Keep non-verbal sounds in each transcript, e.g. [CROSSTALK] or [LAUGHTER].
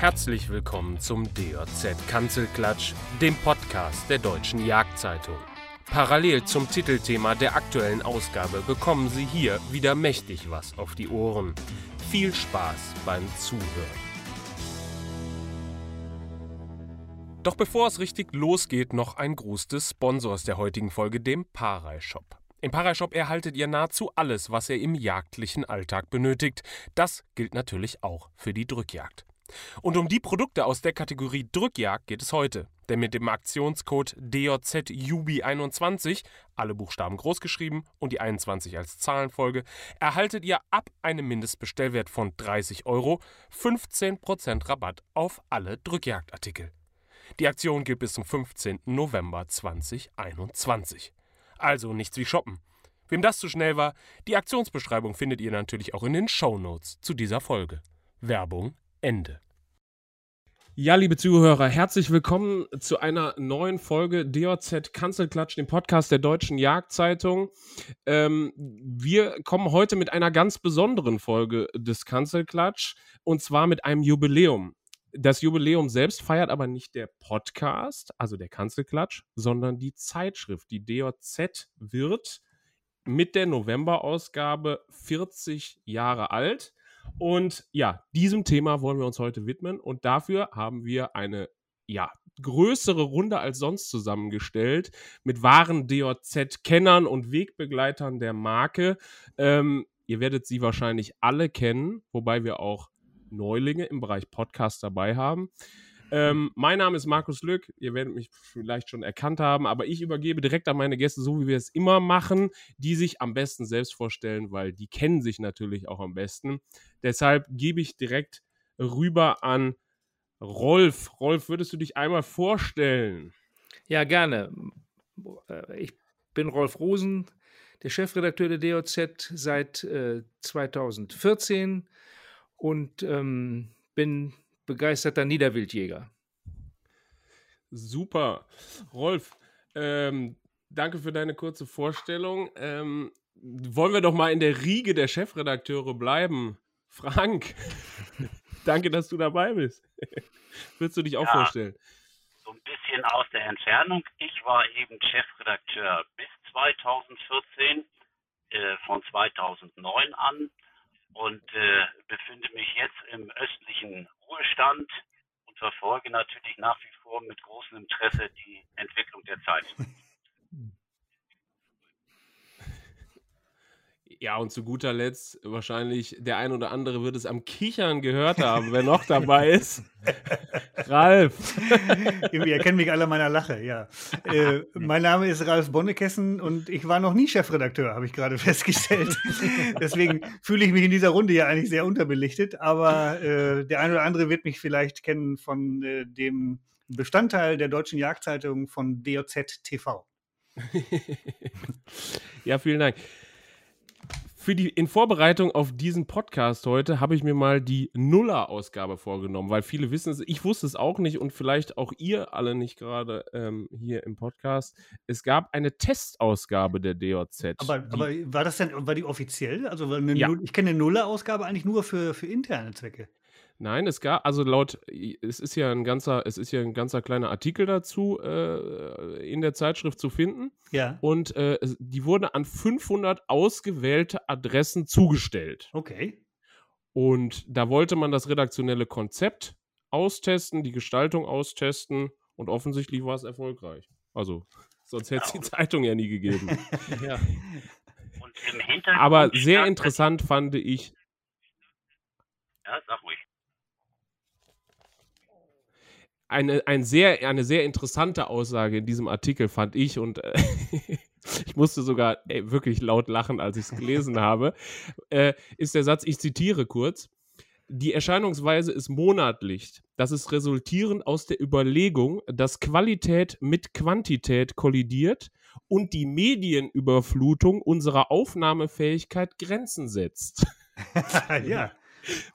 Herzlich willkommen zum DJZ Kanzelklatsch, dem Podcast der Deutschen Jagdzeitung. Parallel zum Titelthema der aktuellen Ausgabe bekommen Sie hier wieder mächtig was auf die Ohren. Viel Spaß beim Zuhören. Doch bevor es richtig losgeht, noch ein Gruß des Sponsors der heutigen Folge, dem Parei-Shop. Im Parei-Shop erhaltet ihr nahezu alles, was ihr im jagdlichen Alltag benötigt. Das gilt natürlich auch für die Drückjagd. Und um die Produkte aus der Kategorie Drückjagd geht es heute. Denn mit dem Aktionscode DJZUBI21, alle Buchstaben großgeschrieben und die 21 als Zahlenfolge, erhaltet ihr ab einem Mindestbestellwert von 30 Euro 15% Rabatt auf alle Drückjagdartikel. Die Aktion gilt bis zum 15. November 2021. Also nichts wie shoppen. Wem das zu schnell war, die Aktionsbeschreibung findet ihr natürlich auch in den Show Notes zu dieser Folge. Werbung Ende. Ja, liebe Zuhörer, herzlich willkommen zu einer neuen Folge DOZ Kanzelklatsch, dem Podcast der Deutschen Jagdzeitung. Ähm, wir kommen heute mit einer ganz besonderen Folge des Kanzelklatsch und zwar mit einem Jubiläum. Das Jubiläum selbst feiert aber nicht der Podcast, also der Kanzelklatsch, sondern die Zeitschrift. Die DOZ wird mit der Novemberausgabe 40 Jahre alt. Und ja, diesem Thema wollen wir uns heute widmen. Und dafür haben wir eine, ja, größere Runde als sonst zusammengestellt mit wahren DOZ-Kennern und Wegbegleitern der Marke. Ähm, ihr werdet sie wahrscheinlich alle kennen, wobei wir auch Neulinge im Bereich Podcast dabei haben. Ähm, mein Name ist Markus Lück. Ihr werdet mich vielleicht schon erkannt haben, aber ich übergebe direkt an meine Gäste, so wie wir es immer machen, die sich am besten selbst vorstellen, weil die kennen sich natürlich auch am besten. Deshalb gebe ich direkt rüber an Rolf. Rolf, würdest du dich einmal vorstellen? Ja, gerne. Äh, ich bin Rolf Rosen, der Chefredakteur der DOZ seit äh, 2014 und ähm, bin begeisterter Niederwildjäger. Super. Rolf, ähm, danke für deine kurze Vorstellung. Ähm, wollen wir doch mal in der Riege der Chefredakteure bleiben. Frank, [LAUGHS] danke, dass du dabei bist. [LAUGHS] Willst du dich auch ja, vorstellen? So ein bisschen aus der Entfernung. Ich war eben Chefredakteur bis 2014, äh, von 2009 an und äh, befinde mich jetzt im östlichen Ruhestand und verfolge natürlich nach wie vor mit großem Interesse die Entwicklung der Zeit. [LAUGHS] Ja, und zu guter Letzt, wahrscheinlich der ein oder andere wird es am Kichern gehört haben, wer noch dabei ist. [LAUGHS] Ralf. Ihr kennt mich alle meiner Lache, ja. [LAUGHS] Äh, mein Name ist Ralf Bonnekessen und ich war noch nie Chefredakteur, habe ich gerade [LAUGHS] festgestellt. Deswegen fühle ich mich in dieser Runde ja eigentlich sehr unterbelichtet, aber äh, der ein oder andere wird mich vielleicht kennen von äh, dem Bestandteil der Deutschen Jagdzeitung von DOZ TV. ja, vielen Dank für die, in Vorbereitung auf diesen Podcast heute habe ich mir mal die Nuller-Ausgabe vorgenommen, weil viele wissen es, ich wusste es auch nicht und vielleicht auch ihr alle nicht gerade ähm, hier im Podcast. Es gab eine Testausgabe der DOZ. Aber, aber war das denn, war die offiziell? Also eine, ja. ich kenne eine Nuller-Ausgabe eigentlich nur für, für interne Zwecke. Nein, es gab, also laut, es ist ja ein ganzer, es ist ja ein ganzer kleiner Artikel dazu äh, in der Zeitschrift zu finden. Ja. Und äh, die wurde an 500 ausgewählte Adressen zugestellt. Okay. Und da wollte man das redaktionelle Konzept austesten, die Gestaltung austesten und offensichtlich war es erfolgreich. Also, sonst hätte es die Zeitung ja nie gegeben. [LAUGHS] ja. Aber sehr interessant fand ich. Ja, sag ruhig eine, ein sehr, eine sehr interessante Aussage in diesem Artikel fand ich und äh, [LAUGHS] ich musste sogar ey, wirklich laut lachen, als ich es gelesen [LAUGHS] habe, äh, ist der Satz, ich zitiere kurz, die Erscheinungsweise ist monatlich. Das ist resultierend aus der Überlegung, dass Qualität mit Quantität kollidiert und die Medienüberflutung unserer Aufnahmefähigkeit Grenzen setzt. [LAUGHS] ja.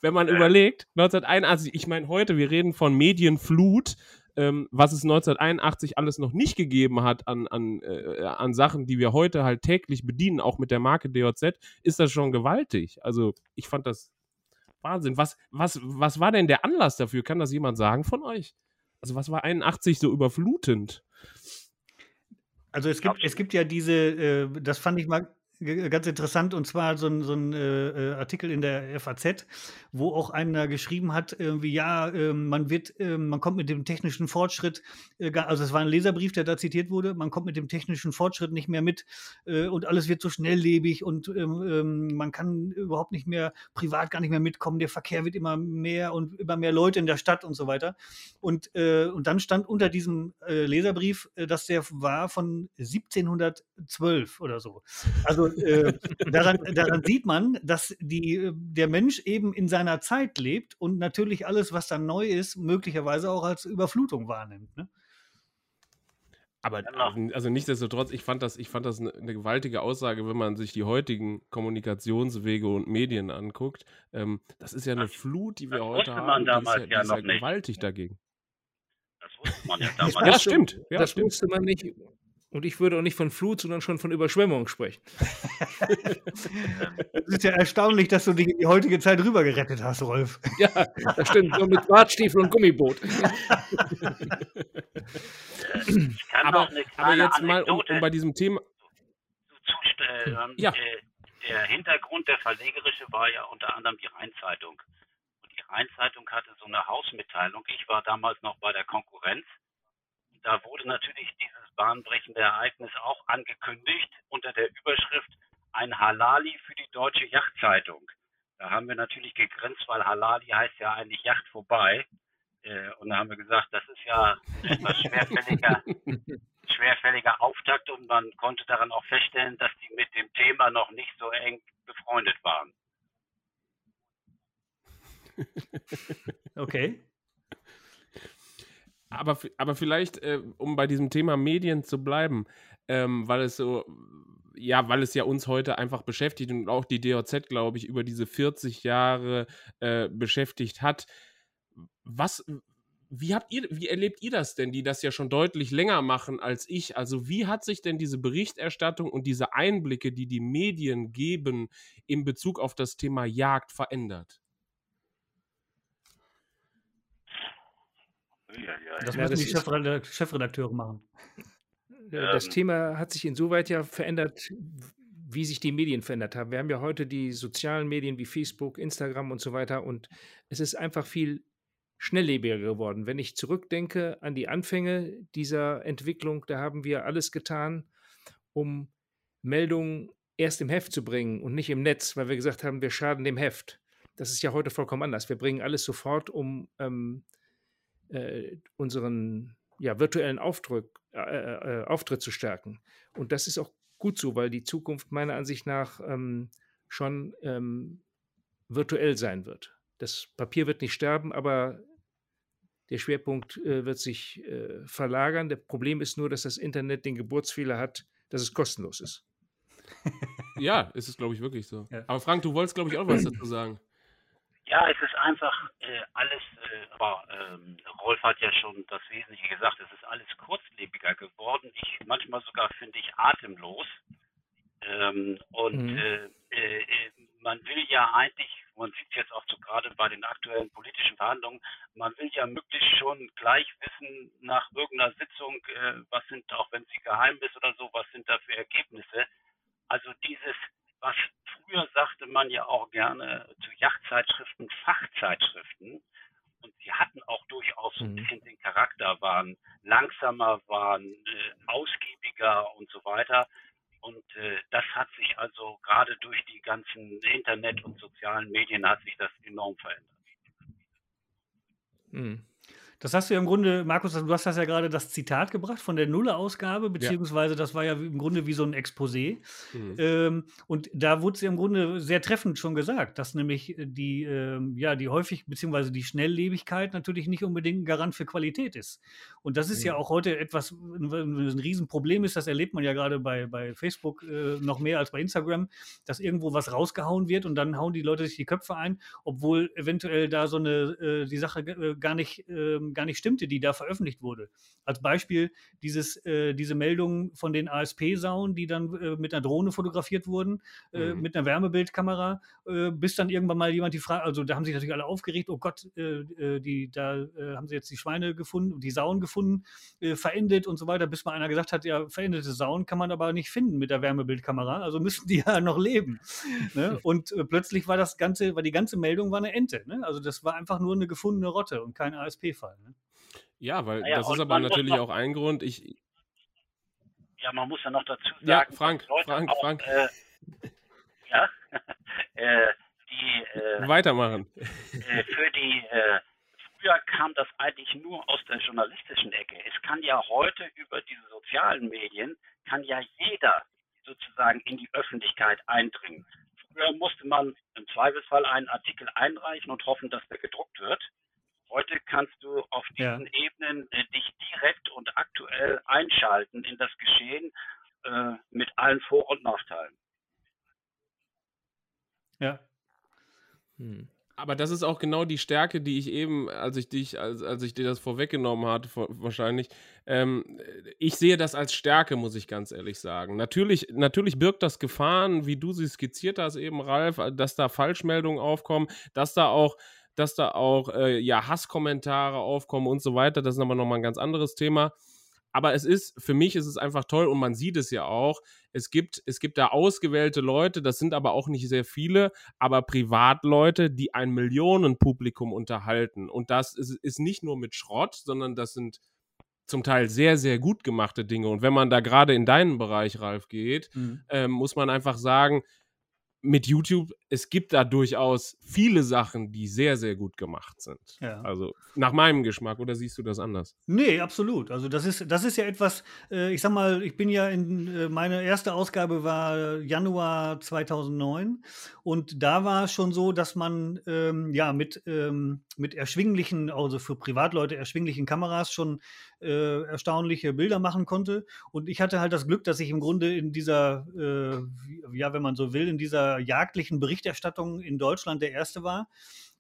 Wenn man überlegt, 1981, ich meine heute, wir reden von Medienflut, ähm, was es 1981 alles noch nicht gegeben hat an, an, äh, an Sachen, die wir heute halt täglich bedienen, auch mit der Marke DOZ, ist das schon gewaltig. Also ich fand das Wahnsinn. Was, was, was war denn der Anlass dafür? Kann das jemand sagen von euch? Also was war 81 so überflutend? Also es gibt, es gibt ja diese, äh, das fand ich mal ganz interessant, und zwar so ein, so ein äh, äh Artikel in der FAZ, wo auch einer geschrieben hat, irgendwie, ja, äh, man wird, äh, man kommt mit dem technischen Fortschritt, äh, also es war ein Leserbrief, der da zitiert wurde, man kommt mit dem technischen Fortschritt nicht mehr mit äh, und alles wird so schnelllebig und ähm, ähm, man kann überhaupt nicht mehr privat gar nicht mehr mitkommen, der Verkehr wird immer mehr und immer mehr Leute in der Stadt und so weiter. Und, und dann stand unter diesem Leserbrief, dass der war von 1712 oder so. Also äh, daran, daran, sieht man, dass die, der Mensch eben in seiner Zeit lebt und natürlich alles, was dann neu ist, möglicherweise auch als Überflutung wahrnimmt. Ne? Aber also nichtsdestotrotz, ich fand das, ich fand das eine, gewaltige Aussage, wenn man sich die heutigen Kommunikationswege und Medien anguckt. Ähm, das ist ja eine Flut, die wir heute haben. Man damals die ist ja, ja ist ja gewaltig dagegen. Das wusste man ja damals. ja, stimmt. Ja, das stimmt. wusste man nicht. Und ich würde auch nicht von Flut, sondern schon von Überschwemmung sprechen. [LAUGHS] Es ist ja erstaunlich, dass du dich in die heutige Zeit rüber gerettet hast, Rolf. [LAUGHS] Ja, das stimmt. So mit Bartstiefel und Gummiboot. aber, aber, jetzt mal, um, um, bei diesem Thema. Zu, ja. Äh, der Hintergrund, der verlegerische, war ja unter anderem die Rheinzeitung. Und die Rheinzeitung hatte so eine Hausmitteilung. Ich war damals noch bei der Konkurrenz da wurde natürlich dieses bahnbrechende Ereignis auch angekündigt unter der Überschrift ein Halali für die deutsche Yachtzeitung. Da haben wir natürlich gegrinst, weil Halali heißt ja eigentlich Yacht vorbei. Äh, und da haben wir gesagt, das ist ja ein etwas schwerfälliger, [LAUGHS] schwerfälliger Auftakt und man konnte daran auch feststellen, dass die mit dem Thema noch nicht so eng befreundet waren. Okay aber, aber vielleicht, äh, um bei diesem Thema Medien zu bleiben, ähm, weil es so, ja, weil es ja uns heute einfach beschäftigt und auch die DOZ, glaube ich, über diese 40 Jahre äh, beschäftigt hat. Was, wie habt ihr, wie erlebt ihr das denn, die das ja schon deutlich länger machen als ich? Also wie hat sich denn diese Berichterstattung und diese Einblicke, die die Medien geben, in Bezug auf das Thema Jagd verändert? Das müssen die Chefredakteure, Chefredakteure machen. Das ähm. Thema hat sich insoweit ja verändert, wie sich die Medien verändert haben. Wir haben ja heute die sozialen Medien wie Facebook, Instagram und so weiter und es ist einfach viel schnelllebiger geworden. Wenn ich zurückdenke an die Anfänge dieser Entwicklung, da haben wir alles getan, um Meldungen erst im Heft zu bringen und nicht im Netz, weil wir gesagt haben, wir schaden dem Heft. Das ist ja heute vollkommen anders. Wir bringen alles sofort, um ähm, äh, unseren ja, virtuellen Auftritt, äh, äh, Auftritt zu stärken. Und das ist auch gut so, weil die Zukunft meiner Ansicht nach ähm, schon ähm, virtuell sein wird. Das Papier wird nicht sterben, aber der Schwerpunkt äh, wird sich äh, verlagern. Das Problem ist nur, dass das Internet den Geburtsfehler hat, dass es kostenlos ist. ja, ist es, glaube ich, wirklich so. Ja. Aber Frank, du wolltest, glaube ich, auch was dazu sagen. Ja, es ist einfach äh, alles, äh, aber ähm, Rolf hat ja schon das Wesentliche gesagt, es ist alles kurzlebiger geworden. Ich manchmal sogar finde ich atemlos. Ähm, und mhm. äh, äh, man will ja eigentlich, man sieht es jetzt auch so gerade bei den aktuellen politischen Verhandlungen, man will ja möglichst schon gleich wissen nach irgendeiner Sitzung, äh, was sind, auch wenn sie geheim ist oder so, was sind da für Ergebnisse. Also dieses was früher sagte man ja auch gerne zu Yachtzeitschriften, Fachzeitschriften. Und sie hatten auch durchaus so ein mhm. bisschen den Charakter, waren langsamer, waren äh, ausgiebiger und so weiter. Und äh, das hat sich also gerade durch die ganzen Internet- und sozialen Medien hat sich das enorm verändert. Mhm. Das hast du ja im Grunde, Markus, du hast das ja gerade das Zitat gebracht von der Nuller-Ausgabe, beziehungsweise ja. das war ja im Grunde wie so ein Exposé. Mhm. Ähm, und da wurde es ja im Grunde sehr treffend schon gesagt, dass nämlich die, ähm, ja, die häufig, beziehungsweise die Schnelllebigkeit natürlich nicht unbedingt ein Garant für Qualität ist. Und das ist mhm. ja auch heute etwas, ein, ein Riesenproblem ist, das erlebt man ja gerade bei, bei Facebook äh, noch mehr als bei Instagram, dass irgendwo was rausgehauen wird und dann hauen die Leute sich die Köpfe ein, obwohl eventuell da so eine, äh, die Sache äh, gar nicht ähm, gar nicht stimmte, die da veröffentlicht wurde. Als Beispiel dieses, äh, diese Meldungen von den ASP-Sauen, die dann äh, mit einer Drohne fotografiert wurden, äh, mhm. mit einer Wärmebildkamera, äh, bis dann irgendwann mal jemand die Frage, also da haben sich natürlich alle aufgeregt, oh Gott, äh, die, da haben sie jetzt die Schweine gefunden, die Sauen gefunden, verendet und so weiter, bis mal einer gesagt hat, ja, verendete Sauen kann man aber nicht finden mit der Wärmebildkamera, also müssen die [LAUGHS] ja noch leben. ne? [LAUGHS] Und plötzlich war das ganze, war die ganze Meldung war eine Ente. Ne? Also das war einfach nur eine gefundene Rotte und kein ASP-Fall. Ne? Ja, weil ja, das ist aber natürlich auch ein Grund. Ich, ja, man muss ja noch dazu sagen. Ja, Frank, Frank, auch, Frank. Äh, ja, [LAUGHS] äh, die. Äh, Weitermachen. Äh, für die. Äh, früher kam das eigentlich nur aus der journalistischen Ecke. Es kann ja heute über diese sozialen Medien, kann ja jeder sozusagen in die Öffentlichkeit eindringen. Früher musste man im Zweifelsfall einen Artikel einreichen und hoffen, dass der gedruckt wird. Heute kannst du auf diesen ja. Ebenen äh, dich direkt und aktuell einschalten in das Geschehen äh, mit allen Vor- und Nachteilen. Ja. Hm. Aber das ist auch genau die Stärke, die ich eben, als ich dich, als, als ich dir das vorweggenommen hatte, vor, wahrscheinlich, ähm, ich sehe das als Stärke, muss ich ganz ehrlich sagen. Natürlich, natürlich birgt das Gefahren, wie du sie skizziert hast, eben, Ralf, dass da Falschmeldungen aufkommen, dass da auch dass da auch äh, ja, Hasskommentare aufkommen und so weiter. Das ist aber nochmal ein ganz anderes Thema. Aber es ist, für mich ist es einfach toll und man sieht es ja auch. Es gibt, es gibt da ausgewählte Leute, das sind aber auch nicht sehr viele, aber Privatleute, die ein Millionenpublikum unterhalten. Und das ist, ist nicht nur mit Schrott, sondern das sind zum Teil sehr, sehr gut gemachte Dinge. Und wenn man da gerade in deinen Bereich, Ralf, geht, mhm. ähm, muss man einfach sagen, mit YouTube, es gibt da durchaus viele Sachen, die sehr, sehr gut gemacht sind. Ja. Also nach meinem Geschmack, oder siehst du das anders? Nee, absolut. Also das ist, das ist ja etwas, äh, ich sag mal, ich bin ja in, äh, meine erste Ausgabe war Januar 2009 und da war es schon so, dass man ähm, ja mit, ähm, mit erschwinglichen, also für Privatleute erschwinglichen Kameras schon äh, erstaunliche Bilder machen konnte. Und ich hatte halt das Glück, dass ich im Grunde in dieser, äh, ja, wenn man so will, in dieser jagdlichen Berichterstattung in Deutschland der Erste war.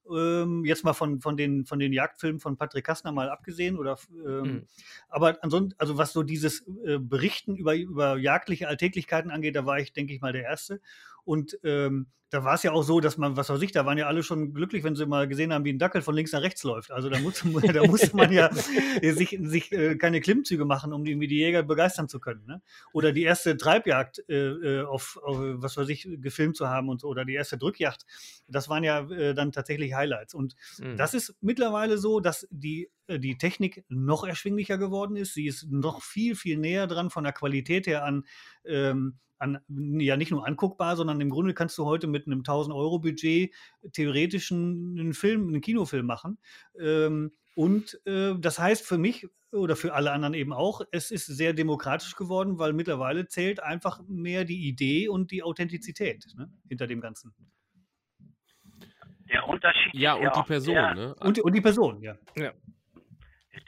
Ähm, jetzt mal von, von, den, von den Jagdfilmen von Patrick Kastner mal abgesehen. Oder, ähm, mhm. Aber ansonsten, also was so dieses äh, Berichten über, über jagdliche Alltäglichkeiten angeht, da war ich, denke ich mal, der Erste. Und ähm, da war es ja auch so, dass man, was weiß ich, da waren ja alle schon glücklich, wenn sie mal gesehen haben, wie ein Dackel von links nach rechts läuft. Also da, muss, [LAUGHS] da musste man ja sich, sich äh, keine Klimmzüge machen, um irgendwie die Jäger begeistern zu können. Ne? Oder die erste Treibjagd äh, äh auf, auf, was weiß ich, gefilmt zu haben und so, oder die erste Drückjagd. Das waren ja äh, dann tatsächlich Highlights. Und mhm. das ist mittlerweile so, dass die, äh, die Technik noch erschwinglicher geworden ist. Sie ist noch viel, viel näher dran von der Qualität her an ähm, an, ja nicht nur anguckbar, sondern im Grunde kannst du heute mit einem 1000-Euro-Budget theoretisch einen Film, einen Kinofilm machen. Ähm, und äh, das heißt für mich oder für alle anderen eben auch, es ist sehr demokratisch geworden, weil mittlerweile zählt einfach mehr die Idee und die Authentizität ne, hinter dem Ganzen. Der Unterschied ja, und ja die Person, der, ne? Und, und die Person, ja. ja.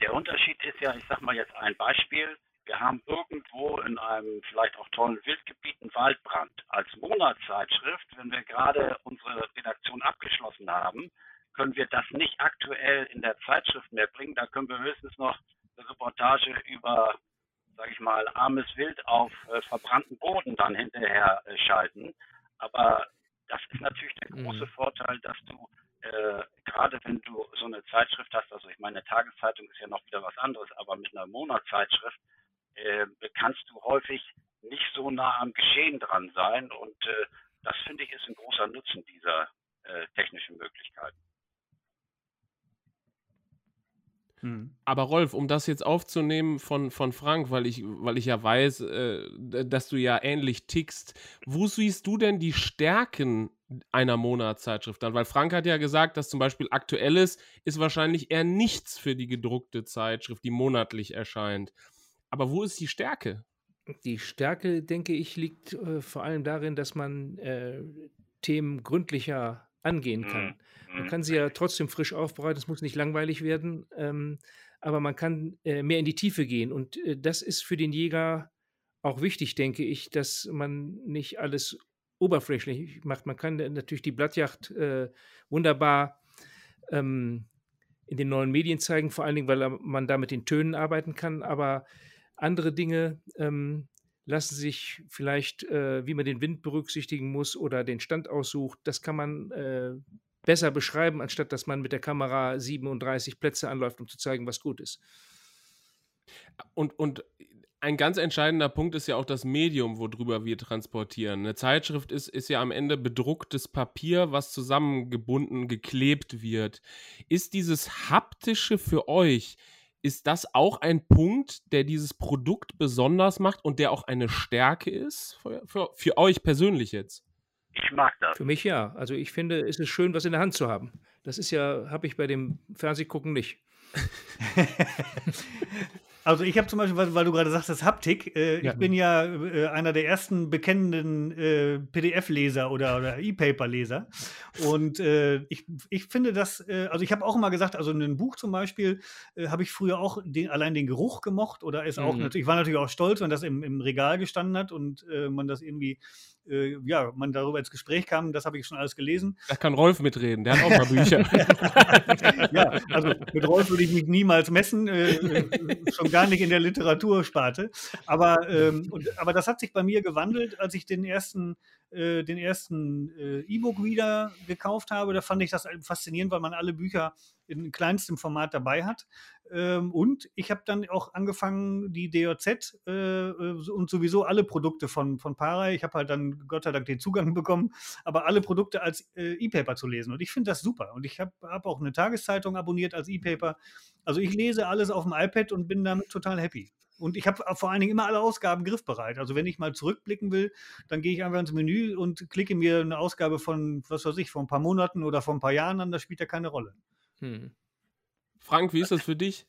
Der Unterschied ist ja, ich sag mal jetzt ein Beispiel, wir haben irgendwo in einem vielleicht auch tollen Wildgebiet einen Waldbrand. Als Monatszeitschrift, wenn wir gerade unsere Redaktion abgeschlossen haben, können wir das nicht aktuell in der Zeitschrift mehr bringen. Da können wir höchstens noch eine Reportage über, sage ich mal, armes Wild auf äh, verbrannten Boden dann hinterher äh, schalten. Aber das ist natürlich der große mhm. Vorteil, dass du äh, gerade wenn du so eine Zeitschrift hast, also ich meine, eine Tageszeitung ist ja noch wieder was anderes, aber mit einer Monatszeitschrift äh, kannst du häufig nicht so nah am Geschehen dran sein. Und äh, das finde ich ist ein großer Nutzen dieser äh, technischen Möglichkeiten. Hm. Aber Rolf, um das jetzt aufzunehmen von, von Frank, weil ich, weil ich ja weiß, äh, dass du ja ähnlich tickst, wo siehst du denn die Stärken einer Monatszeitschrift dann? Weil Frank hat ja gesagt, dass zum Beispiel Aktuelles ist wahrscheinlich eher nichts für die gedruckte Zeitschrift, die monatlich erscheint. Aber wo ist die Stärke? Die Stärke, denke ich, liegt äh, vor allem darin, dass man äh, Themen gründlicher angehen kann. Man mhm. kann sie ja trotzdem frisch aufbereiten, es muss nicht langweilig werden, ähm, aber man kann äh, mehr in die Tiefe gehen. Und äh, das ist für den Jäger auch wichtig, denke ich, dass man nicht alles oberflächlich macht. Man kann natürlich die Blattjacht äh, wunderbar ähm, in den neuen Medien zeigen, vor allen Dingen, weil man da mit den Tönen arbeiten kann. Aber andere Dinge ähm, lassen sich vielleicht, äh, wie man den Wind berücksichtigen muss oder den Stand aussucht, das kann man äh, besser beschreiben, anstatt dass man mit der Kamera 37 Plätze anläuft, um zu zeigen, was gut ist. Und, und ein ganz entscheidender Punkt ist ja auch das Medium, worüber wir transportieren. Eine Zeitschrift ist, ist ja am Ende bedrucktes Papier, was zusammengebunden, geklebt wird. Ist dieses haptische für euch, ist das auch ein Punkt, der dieses Produkt besonders macht und der auch eine Stärke ist für, für, für euch persönlich jetzt? Ich mag das. Für mich ja. Also ich finde, es ist schön, was in der Hand zu haben. Das ist ja, habe ich bei dem Fernsehgucken nicht. [LAUGHS] Also ich habe zum Beispiel, weil, weil, du gerade sagst, das Haptik, äh, ja. ich bin ja äh, einer der ersten bekennenden äh, PDF-Leser oder, oder E-Paper-Leser. Und äh, ich, ich finde das, äh, also ich habe auch immer gesagt, also ein Buch zum Beispiel äh, habe ich früher auch den, allein den Geruch gemocht oder ist auch mhm. natürlich, ich war natürlich auch stolz, wenn das im, im Regal gestanden hat und man das irgendwie äh, ja, man darüber ins Gespräch kam, das habe ich schon alles gelesen. Da kann Rolf mitreden, der hat auch mal Bücher. [LAUGHS] ja, also mit Rolf würde ich mich niemals messen, äh, äh, schon gar nicht in der Literatursparte. Aber, ähm, und, aber das hat sich bei mir gewandelt, als ich den ersten äh, den ersten äh, E-Book-Reader gekauft habe. Da fand ich das faszinierend, weil man alle Bücher in kleinstem Format dabei hat. Ähm, und ich habe dann auch angefangen, die DOZ äh, äh, und sowieso alle Produkte von, von Parei, ich habe halt dann Gott sei Dank den Zugang bekommen, aber alle Produkte als äh, E-Paper zu lesen. Und ich finde das super. Und ich habe hab auch eine Tageszeitung abonniert als E-Paper. Also ich lese alles auf dem iPad und bin damit total happy. Und ich habe vor allen Dingen immer alle Ausgaben griffbereit. Also wenn ich mal zurückblicken will, dann gehe ich einfach ins Menü und klicke mir eine Ausgabe von, was weiß ich, vor ein paar Monaten oder vor ein paar Jahren an. Das spielt ja keine Rolle. Hm. Frank, wie ist das für dich?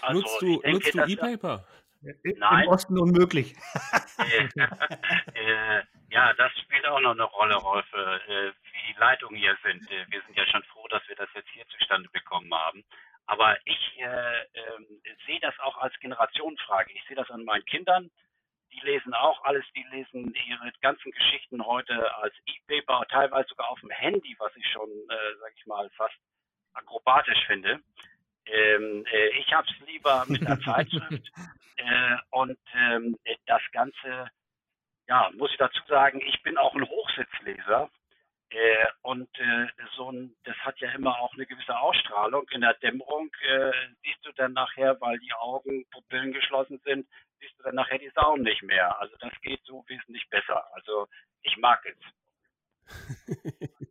Also, nutzt du, nutzt du E-Paper? Nein. Im Osten unmöglich. [LAUGHS] äh, ja, das spielt auch noch eine Rolle, Rolf, äh, wie die Leitungen hier sind. Äh, wir sind ja schon froh, dass wir das jetzt hier zustande bekommen haben. Aber ich äh, äh, sehe das auch als Generationenfrage. Ich sehe das an meinen Kindern. Die lesen auch alles, die lesen ihre ganzen Geschichten heute als E-Paper, teilweise sogar auf dem Handy, was ich schon, äh, sag ich mal, fast akrobatisch finde. Ähm, äh, ich habe es lieber mit einer [LAUGHS] Zeitschrift. Äh, und ähm, das Ganze, ja, muss ich dazu sagen, ich bin auch ein Hochsitzleser. Äh, und äh, so ein, das hat ja immer auch eine gewisse Ausstrahlung. In der Dämmerung äh, siehst du dann nachher, weil die Augen, Pupillen geschlossen sind, siehst du dann nachher die Sauen nicht mehr. Also das geht so wesentlich besser. Also ich mag es. [LAUGHS]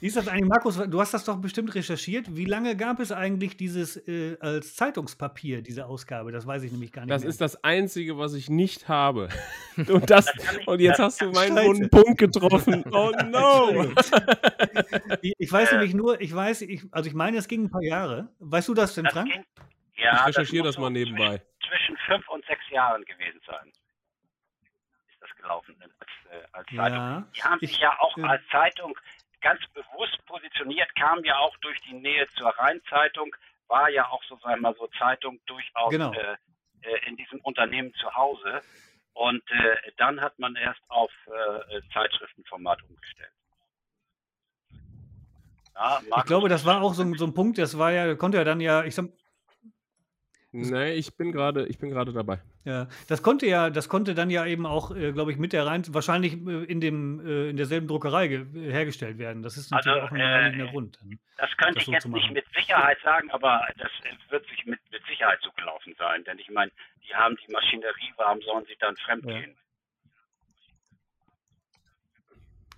Wie ist das eigentlich, Markus? Du hast das doch bestimmt recherchiert. Wie lange gab es eigentlich dieses äh, als Zeitungspapier, diese Ausgabe? Das weiß ich nämlich gar nicht. Das mehr. ist das Einzige, was ich nicht habe. [LAUGHS] Und, das, und jetzt hast du meinen wunden Punkt getroffen. [LAUGHS] Oh no! ich, ich weiß nämlich nur, ich weiß, ich, also ich meine, es ging ein paar Jahre. Weißt du das denn, Frank? Ging, ja, ich recherchiere das, das mal nebenbei. Zwischen fünf und sechs Jahren gewesen sein. Ist das gelaufen äh, als ja, Zeitung. Die haben sich ja auch als Zeitung ganz bewusst positioniert, kam ja auch durch die Nähe zur Rheinzeitung, war ja auch so, sagen wir mal so, Zeitung durchaus genau. äh, äh, in diesem Unternehmen zu Hause. Und äh, dann hat man erst auf äh, Zeitschriftenformat umgestellt. Ja, ich glaube, das war auch so, so, ein Punkt, das war ja, konnte ja dann ja, ich sag, Nee, ich bin gerade, ich bin gerade dabei. Ja, das konnte ja, das konnte dann ja eben auch, äh, glaube ich, mit der rein, wahrscheinlich äh, in dem, äh, in derselben Druckerei hergestellt werden. Das ist natürlich also, auch ein äh, Grund. Das könnte das ich so jetzt nicht mit Sicherheit sagen, aber das wird sich mit, mit Sicherheit so gelaufen sein. Denn ich meine, die haben die Maschinerie, warum sollen sie dann fremdgehen? Ja.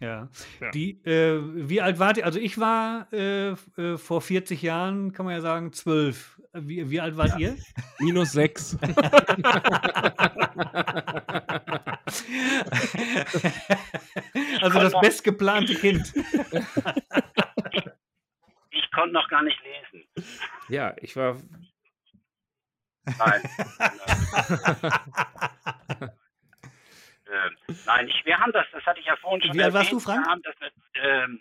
Ja. ja. Die, äh, wie alt wart ihr? Also ich war äh, äh, vor 40 Jahren, kann man ja sagen, zwölf. Wie, wie alt wart ja. ihr? Minus sechs. also das bestgeplante Kind. ich, ich konnte noch gar nicht lesen. Ja, ich war. Nein. [LAUGHS] Äh, nein, ich, wir haben das, das hatte ich ja vorhin schon Wie alt warst du, Frank? Wir haben das mit, ähm,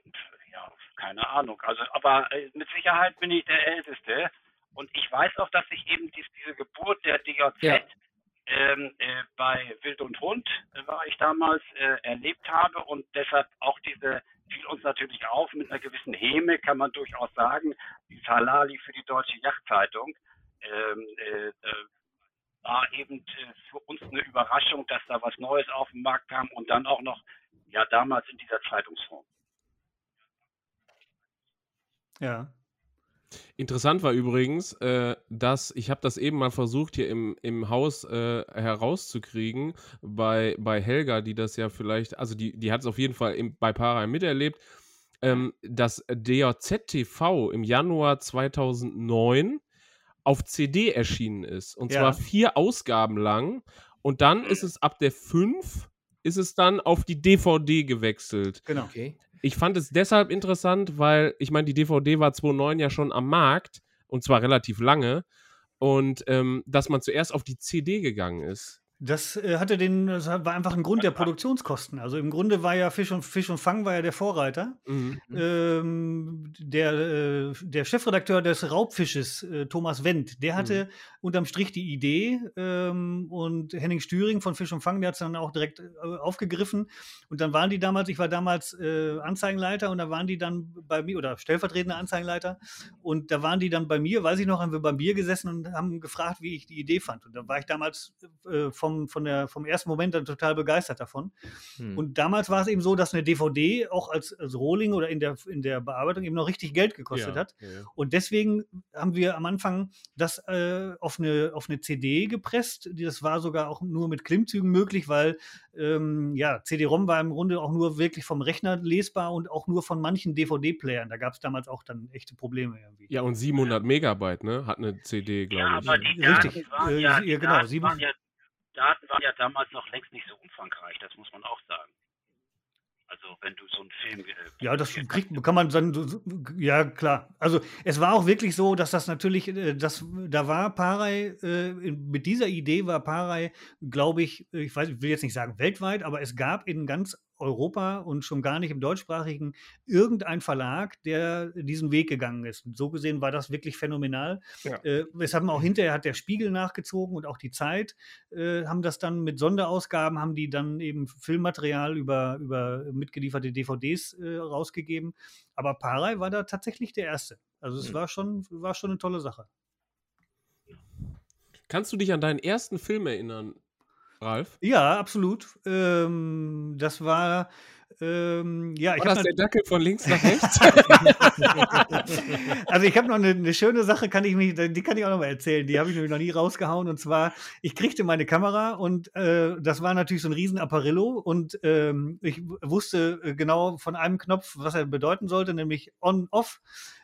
ja, keine Ahnung. Also, aber äh, mit Sicherheit bin ich der Älteste. Und ich weiß auch, dass ich eben dies, diese Geburt der DJZ ja. ähm, äh, bei Wild und Hund äh, war ich damals äh, erlebt habe und deshalb auch diese fiel uns natürlich auf, mit einer gewissen Häme kann man durchaus sagen, die Salali für die Deutsche Yachtzeitung ähm, äh, äh, war eben äh, für uns eine Überraschung, dass da was Neues auf den Markt kam und dann auch noch, ja, damals in dieser Zeitungsform. Ja. Interessant war übrigens, äh, dass ich habe das eben mal versucht hier im, im Haus äh, herauszukriegen bei, bei Helga, die das ja vielleicht, also die, die hat es auf jeden Fall im, bei Para miterlebt, ähm, dass DJZ-TV im Januar 2009 auf CD erschienen ist. Und ja. zwar vier Ausgaben lang. Und dann ist es ab der 5 ist es dann auf die DVD gewechselt. Genau. Okay. Ich fand es deshalb interessant, weil ich meine, die DVD war 2009 ja schon am Markt und zwar relativ lange. Und ähm, dass man zuerst auf die CD gegangen ist. Das äh, hatte den, das war einfach ein Grund der [LAUGHS] Produktionskosten. Also im Grunde war ja Fisch und, Fisch und Fang war ja der Vorreiter. Mhm. Ähm, der, äh, der Chefredakteur des Raubfisches, äh, Thomas Wendt, der hatte mhm. unterm Strich die Idee ähm, und Henning Stüring von Fisch und Fang, der hat es dann auch direkt äh, aufgegriffen. Und dann waren die damals, ich war damals Anzeigenleiter und da waren die dann bei mir, oder stellvertretender Anzeigenleiter, und da waren die dann bei mir, weiß ich noch, haben wir beim Bier gesessen und haben gefragt, wie ich die Idee fand. Und da war ich damals vom vom, von der, vom ersten Moment dann total begeistert davon. Hm. Und damals war es eben so, dass eine DVD auch als, als Rohling oder in der, in der Bearbeitung eben noch richtig Geld gekostet ja, hat. Ja. Und deswegen haben wir am Anfang das äh, auf, eine, auf eine CD gepresst. Das war sogar auch nur mit Klimmzügen möglich, weil ähm, ja, CD-ROM war im Grunde auch nur wirklich vom Rechner lesbar und auch nur von manchen DVD-Playern. Da gab es damals auch dann echte Probleme irgendwie. Ja, und 700 Megabyte, ne? Hat eine CD, glaube ja, ich. Aber die Richtig, waren ja, äh, ja, genau. 700, ja Daten waren ja damals noch längst nicht so umfangreich, das muss man auch sagen. Also wenn du so einen Film. Äh, ja, das kriegt, kann man dann. Ja, klar. Also es war auch wirklich so, dass das natürlich, äh, das, da war Parei, äh, mit dieser Idee war Parei, glaube ich, ich weiß, ich will jetzt nicht sagen weltweit, aber es gab in ganz Europa und schon gar nicht im deutschsprachigen irgendein Verlag, der diesen Weg gegangen ist. Und so gesehen war das wirklich phänomenal. Ja. Äh, es haben auch hinterher hat der Spiegel nachgezogen und auch die Zeit äh, haben das dann mit Sonderausgaben haben die dann eben Filmmaterial über über mitgelieferte DVDs äh, rausgegeben. Aber Parei war da tatsächlich der erste. Also es mhm. war schon war schon eine tolle Sache. Kannst du dich an deinen ersten Film erinnern, Ralf? Ja, absolut. Ähm, das war ähm, ja, War ich das der Dackel von links nach rechts? [LAUGHS] also ich habe noch eine, eine, schöne Sache, kann ich mich, die kann ich auch noch mal erzählen. Die habe ich nämlich noch nie rausgehauen. Und zwar, ich kriegte meine Kamera und äh, das war natürlich so ein riesen Apparillo und ähm, ich wusste äh, genau von einem Knopf, was er bedeuten sollte, nämlich On-Off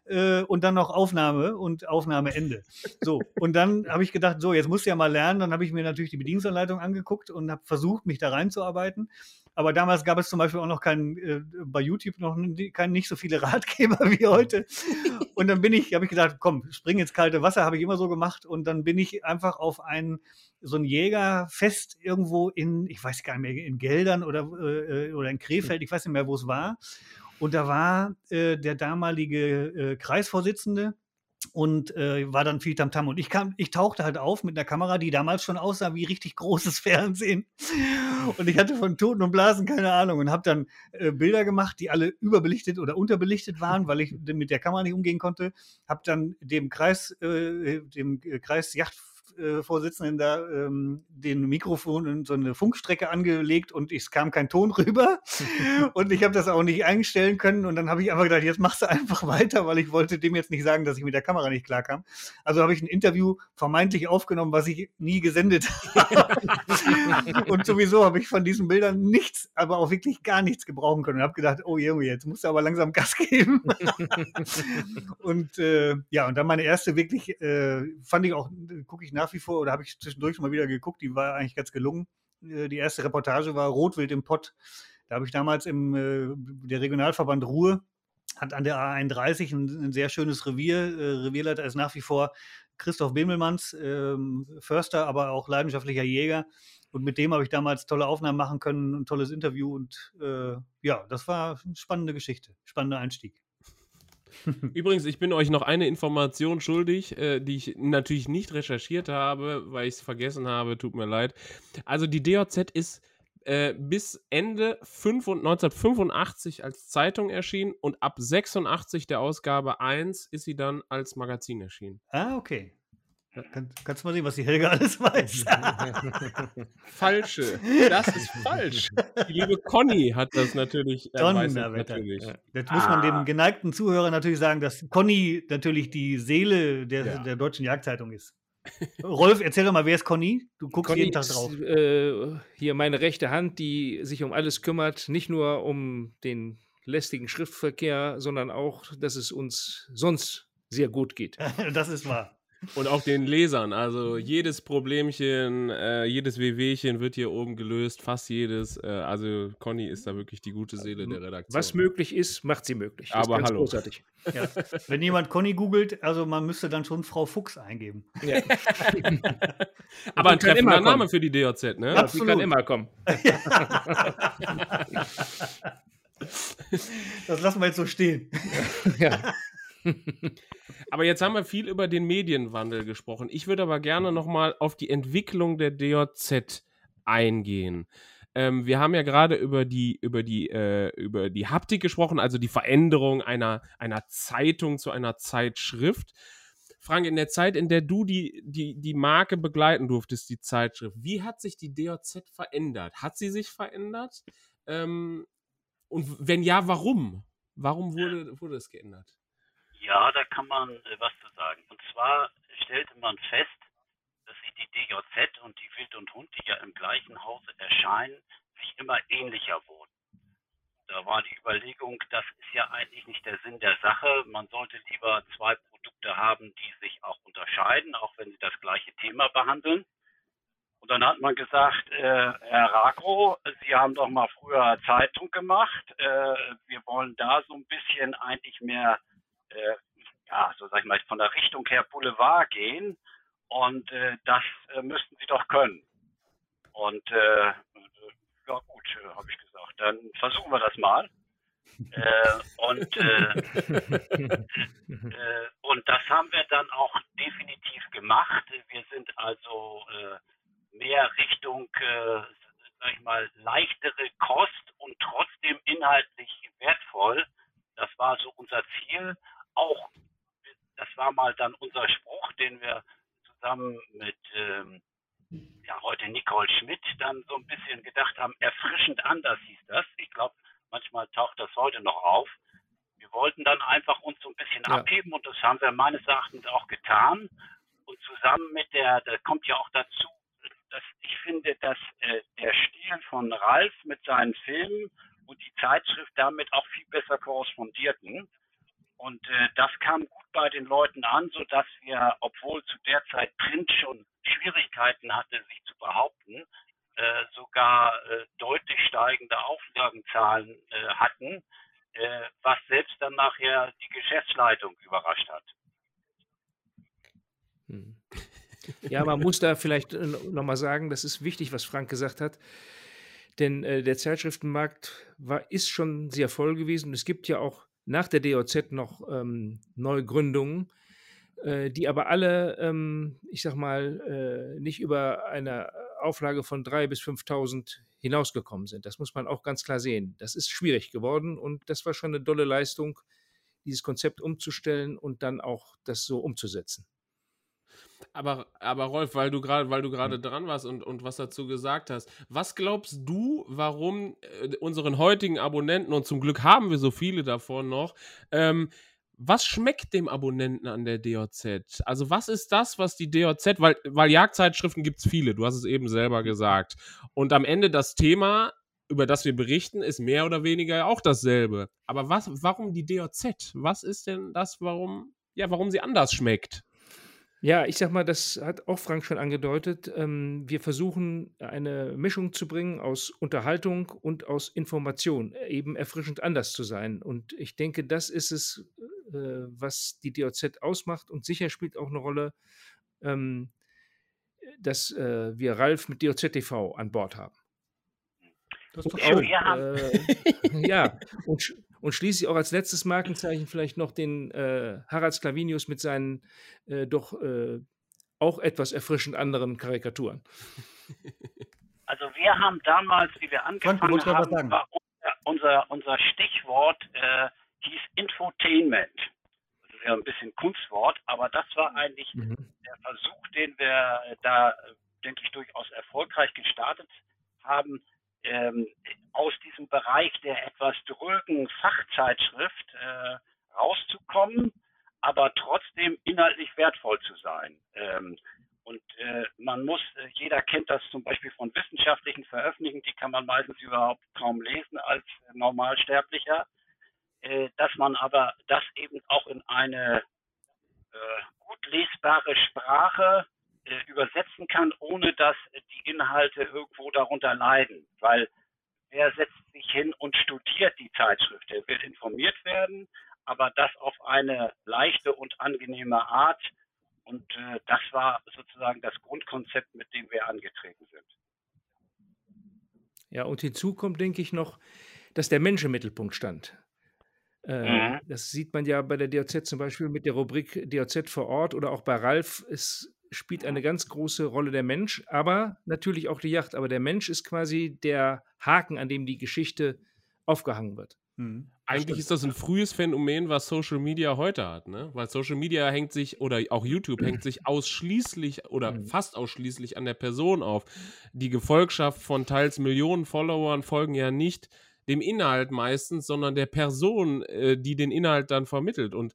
äh, und dann noch Aufnahme und Aufnahmeende. So, und dann habe ich gedacht, so, jetzt musst du ja mal lernen. Dann habe ich mir natürlich die Bedienungsanleitung angeguckt und habe versucht, mich da reinzuarbeiten. Aber damals gab es zum Beispiel auch noch kein, äh, bei YouTube noch kein, nicht so viele [LAUGHS] Ratgeber wie heute. [LAUGHS] Und dann bin ich, habe ich gedacht, komm, spring ins kalte Wasser, habe ich immer so gemacht. Und dann bin ich einfach auf ein, so ein Jägerfest irgendwo in, ich weiß gar nicht mehr, in Geldern oder, äh, oder in Krefeld, ich weiß nicht mehr, wo es war. Und da war äh, der damalige äh, Kreisvorsitzende und äh, war dann viel Tamtam. Und ich, kam, ich tauchte halt auf mit einer Kamera, die damals schon aussah wie richtig großes [LAUGHS] Fernsehen. Und ich hatte von Toten und Blasen keine Ahnung und habe dann äh, Bilder gemacht, die alle überbelichtet oder unterbelichtet waren, weil ich mit der Kamera nicht umgehen konnte. Habe dann dem Kreis, äh, dem Kreis Yacht Vorsitzenden da ähm, den Mikrofon in so eine Funkstrecke angelegt und es kam kein Ton rüber. [LAUGHS] und ich habe das auch nicht einstellen können. Und dann habe ich einfach gedacht, jetzt machst du einfach weiter, weil ich wollte dem jetzt nicht sagen, dass ich mit der Kamera nicht klarkam. Also habe ich ein Interview vermeintlich aufgenommen, was ich nie gesendet habe. [LAUGHS] und sowieso habe ich von diesen Bildern nichts, aber auch wirklich gar nichts gebrauchen können. Und habe gedacht, oh Junge, jetzt musst du aber langsam Gas geben. [LAUGHS] und äh, ja, und dann meine erste wirklich, äh, fand ich auch, gucke ich nach nach wie vor, oder habe ich zwischendurch mal wieder geguckt, die war eigentlich ganz gelungen. Äh, die erste Reportage war Rotwild im Pott. Da habe ich damals im äh, der Regionalverband Ruhr hat an der A31 ein, ein sehr schönes Revier. Äh, Revierleiter ist nach wie vor Christoph Bemelmanns, ähm, Förster, aber auch leidenschaftlicher Jäger. Und mit dem habe ich damals tolle Aufnahmen machen können, ein tolles Interview. Und äh, ja, das war eine spannende Geschichte, spannender Einstieg. [LAUGHS] Übrigens, ich bin euch noch eine Information schuldig, äh, die ich natürlich nicht recherchiert habe, weil ich es vergessen habe. Tut mir leid. Also die DOZ ist äh, bis Ende 5 und 1985 als Zeitung erschienen und ab 86 der Ausgabe 1 ist sie dann als Magazin erschienen. Ah, okay. Kann, kannst du mal sehen, was die Helga [LAUGHS] alles weiß? [LAUGHS] Falsche. Das ist falsch. Die liebe Conny hat das natürlich. Äh, natürlich. Das ah. muss man dem ah. geneigten Zuhörer natürlich sagen, dass Conny natürlich die Seele der, ja. der deutschen Jagdzeitung ist. Rolf, erzähl doch mal, wer ist Conny? Du guckst Conny jeden Tag drauf. Ist, äh, hier meine rechte Hand, die sich um alles kümmert, nicht nur um den lästigen Schriftverkehr, sondern auch, dass es uns sonst sehr gut geht. [LAUGHS] das ist wahr. Und auch den Lesern. Also jedes Problemchen, äh, jedes Wehwehchen wird hier oben gelöst, fast jedes. Äh, also Conny ist da wirklich die gute Seele der Redaktion. Was möglich ist, macht sie möglich. Das Aber hallo. Großartig. [LAUGHS] Ja. Wenn jemand Conny googelt, also man müsste dann schon Frau Fuchs eingeben. Ja. [LAUGHS] Aber ein treffender Name für die DOZ, ne? Ja, Absolut. kann immer kommen. [LAUGHS] das lassen wir jetzt so stehen. Ja. Aber jetzt haben wir viel über den Medienwandel gesprochen. Ich würde aber gerne nochmal auf die Entwicklung der DOZ eingehen. Ähm, wir haben ja gerade über die, über, die, äh, über die Haptik gesprochen, also die Veränderung einer, einer Zeitung zu einer Zeitschrift. Frank, in der Zeit, in der du die, die, die Marke begleiten durftest, die Zeitschrift, wie hat sich die DOZ verändert? Hat sie sich verändert? Ähm, und wenn ja, warum? Warum wurde, wurde es geändert? Ja, da kann man äh, was zu sagen. Und zwar stellte man fest, dass sich die DJZ und die Wild und Hund, die ja im gleichen Hause erscheinen, sich immer ähnlicher wurden. Da war die Überlegung, das ist ja eigentlich nicht der Sinn der Sache. Man sollte lieber zwei Produkte haben, die sich auch unterscheiden, auch wenn sie das gleiche Thema behandeln. Und dann hat man gesagt, äh, Herr Rakro, Sie haben doch mal früher Zeitung gemacht. Äh, wir wollen da so ein bisschen eigentlich mehr äh, ja, so sag ich mal, von der Richtung her Boulevard gehen. Und äh, das äh, müssten sie doch können. Und äh, ja gut, äh, habe ich gesagt, dann versuchen wir das mal. äh, und, [LAUGHS] und das haben wir dann auch definitiv gemacht. Wir sind also mehr Richtung, sag ich mal, leichtere Kost und trotzdem inhaltlich wertvoll. Das war so unser Ziel auch, das war mal dann unser Spruch, den wir zusammen mit ähm, ja, heute Nicole Schmidt dann so ein bisschen gedacht haben, erfrischend anders hieß das. Ich glaube, manchmal taucht das heute noch auf. Wir wollten dann einfach uns so ein bisschen ja. abheben und das haben wir meines Erachtens auch getan. Und zusammen mit der, da kommt ja auch dazu, dass ich finde, dass äh, der Stil von Ralf mit seinen Filmen und die Zeitschrift damit auch viel besser korrespondierten. Und äh, das kam gut bei den Leuten an, sodass wir, obwohl zu der Zeit Print schon Schwierigkeiten hatte, sich zu behaupten, äh, sogar äh, deutlich steigende Auflagenzahlen äh, hatten, äh, was selbst dann nachher die Geschäftsleitung überrascht hat. Hm. [LAUGHS] Ja, man muss da vielleicht äh, nochmal sagen, das ist wichtig, was Frank gesagt hat. Denn der Zeitschriftenmarkt war, ist schon sehr voll gewesen. Es gibt ja auch nach der DOZ noch ähm, Neugründungen, äh, die aber alle, ähm, ich sag mal, äh, nicht über eine Auflage von 3.000 bis 5.000 hinausgekommen sind. Das muss man auch ganz klar sehen. Das ist schwierig geworden und das war schon eine dolle Leistung, dieses Konzept umzustellen und dann auch das so umzusetzen. Aber, aber Rolf, weil du gerade, weil du gerade mhm. dran warst und, und was dazu gesagt hast, was glaubst du, warum äh, unseren heutigen Abonnenten, und zum Glück haben wir so viele davon noch, ähm, was schmeckt dem Abonnenten an der DOZ? Also, was ist das, was die DOZ, weil, weil Jagdzeitschriften gibt es viele, du hast es eben selber gesagt. Und am Ende das Thema, über das wir berichten, ist mehr oder weniger auch dasselbe. Aber was, warum die DOZ? Was ist denn das, warum, ja, warum sie anders schmeckt? Ja, ich sag mal, das hat auch Frank schon angedeutet. Ähm, wir versuchen eine Mischung zu bringen aus Unterhaltung und aus Information, äh, eben erfrischend anders zu sein. Und ich denke, das ist es, äh, was die DOZ ausmacht. Und sicher spielt auch eine Rolle, ähm, dass äh, wir Ralf mit DOZ TV an Bord haben. Das ist doch schön. Äh, [LAUGHS] ja, und, und schließlich auch als letztes Markenzeichen vielleicht noch den äh, Harald Sklavinius mit seinen äh, doch äh, auch etwas erfrischend anderen Karikaturen. Also wir haben damals, wie wir angefangen Frank, haben, war unser, unser Stichwort äh, hieß Infotainment. Das ist ja ein bisschen Kunstwort, aber das war eigentlich mhm. der Versuch, den wir da, denke ich, durchaus erfolgreich gestartet haben, ähm, aus diesem Bereich der etwas drögen Fachzeitschrift äh, rauszukommen, aber trotzdem inhaltlich wertvoll zu sein. Ähm, und äh, man muss, äh, jeder kennt das zum Beispiel von wissenschaftlichen Veröffentlichungen, die kann man meistens überhaupt kaum lesen als Normalsterblicher, äh, dass man aber das eben auch in eine äh, gut lesbare Sprache äh, übersetzen kann, ohne dass die Inhalte irgendwo darunter leiden. Weil wer setzt sich hin und studiert die Zeitschrift? Er will informiert werden, aber das auf eine leichte und angenehme Art. Und äh, das war sozusagen das Grundkonzept, mit dem wir angetreten sind. Ja, und hinzu kommt, denke ich, noch, dass der Mensch im Mittelpunkt stand. Äh, mhm. Das sieht man ja bei der DOZ zum Beispiel mit der Rubrik DOZ vor Ort oder auch bei Ralf. Es spielt eine ganz große Rolle der Mensch, aber natürlich auch die Yacht. Aber der Mensch ist quasi der Haken, an dem die Geschichte aufgehangen wird. Mhm. Eigentlich ist das ein frühes Phänomen, was Social Media heute hat, ne? Weil Social Media hängt sich oder auch YouTube hängt sich ausschließlich oder mhm. fast ausschließlich an der Person auf. Die Gefolgschaft von teils Millionen Followern folgen ja nicht dem Inhalt meistens, sondern der Person, äh, die den Inhalt dann vermittelt. Und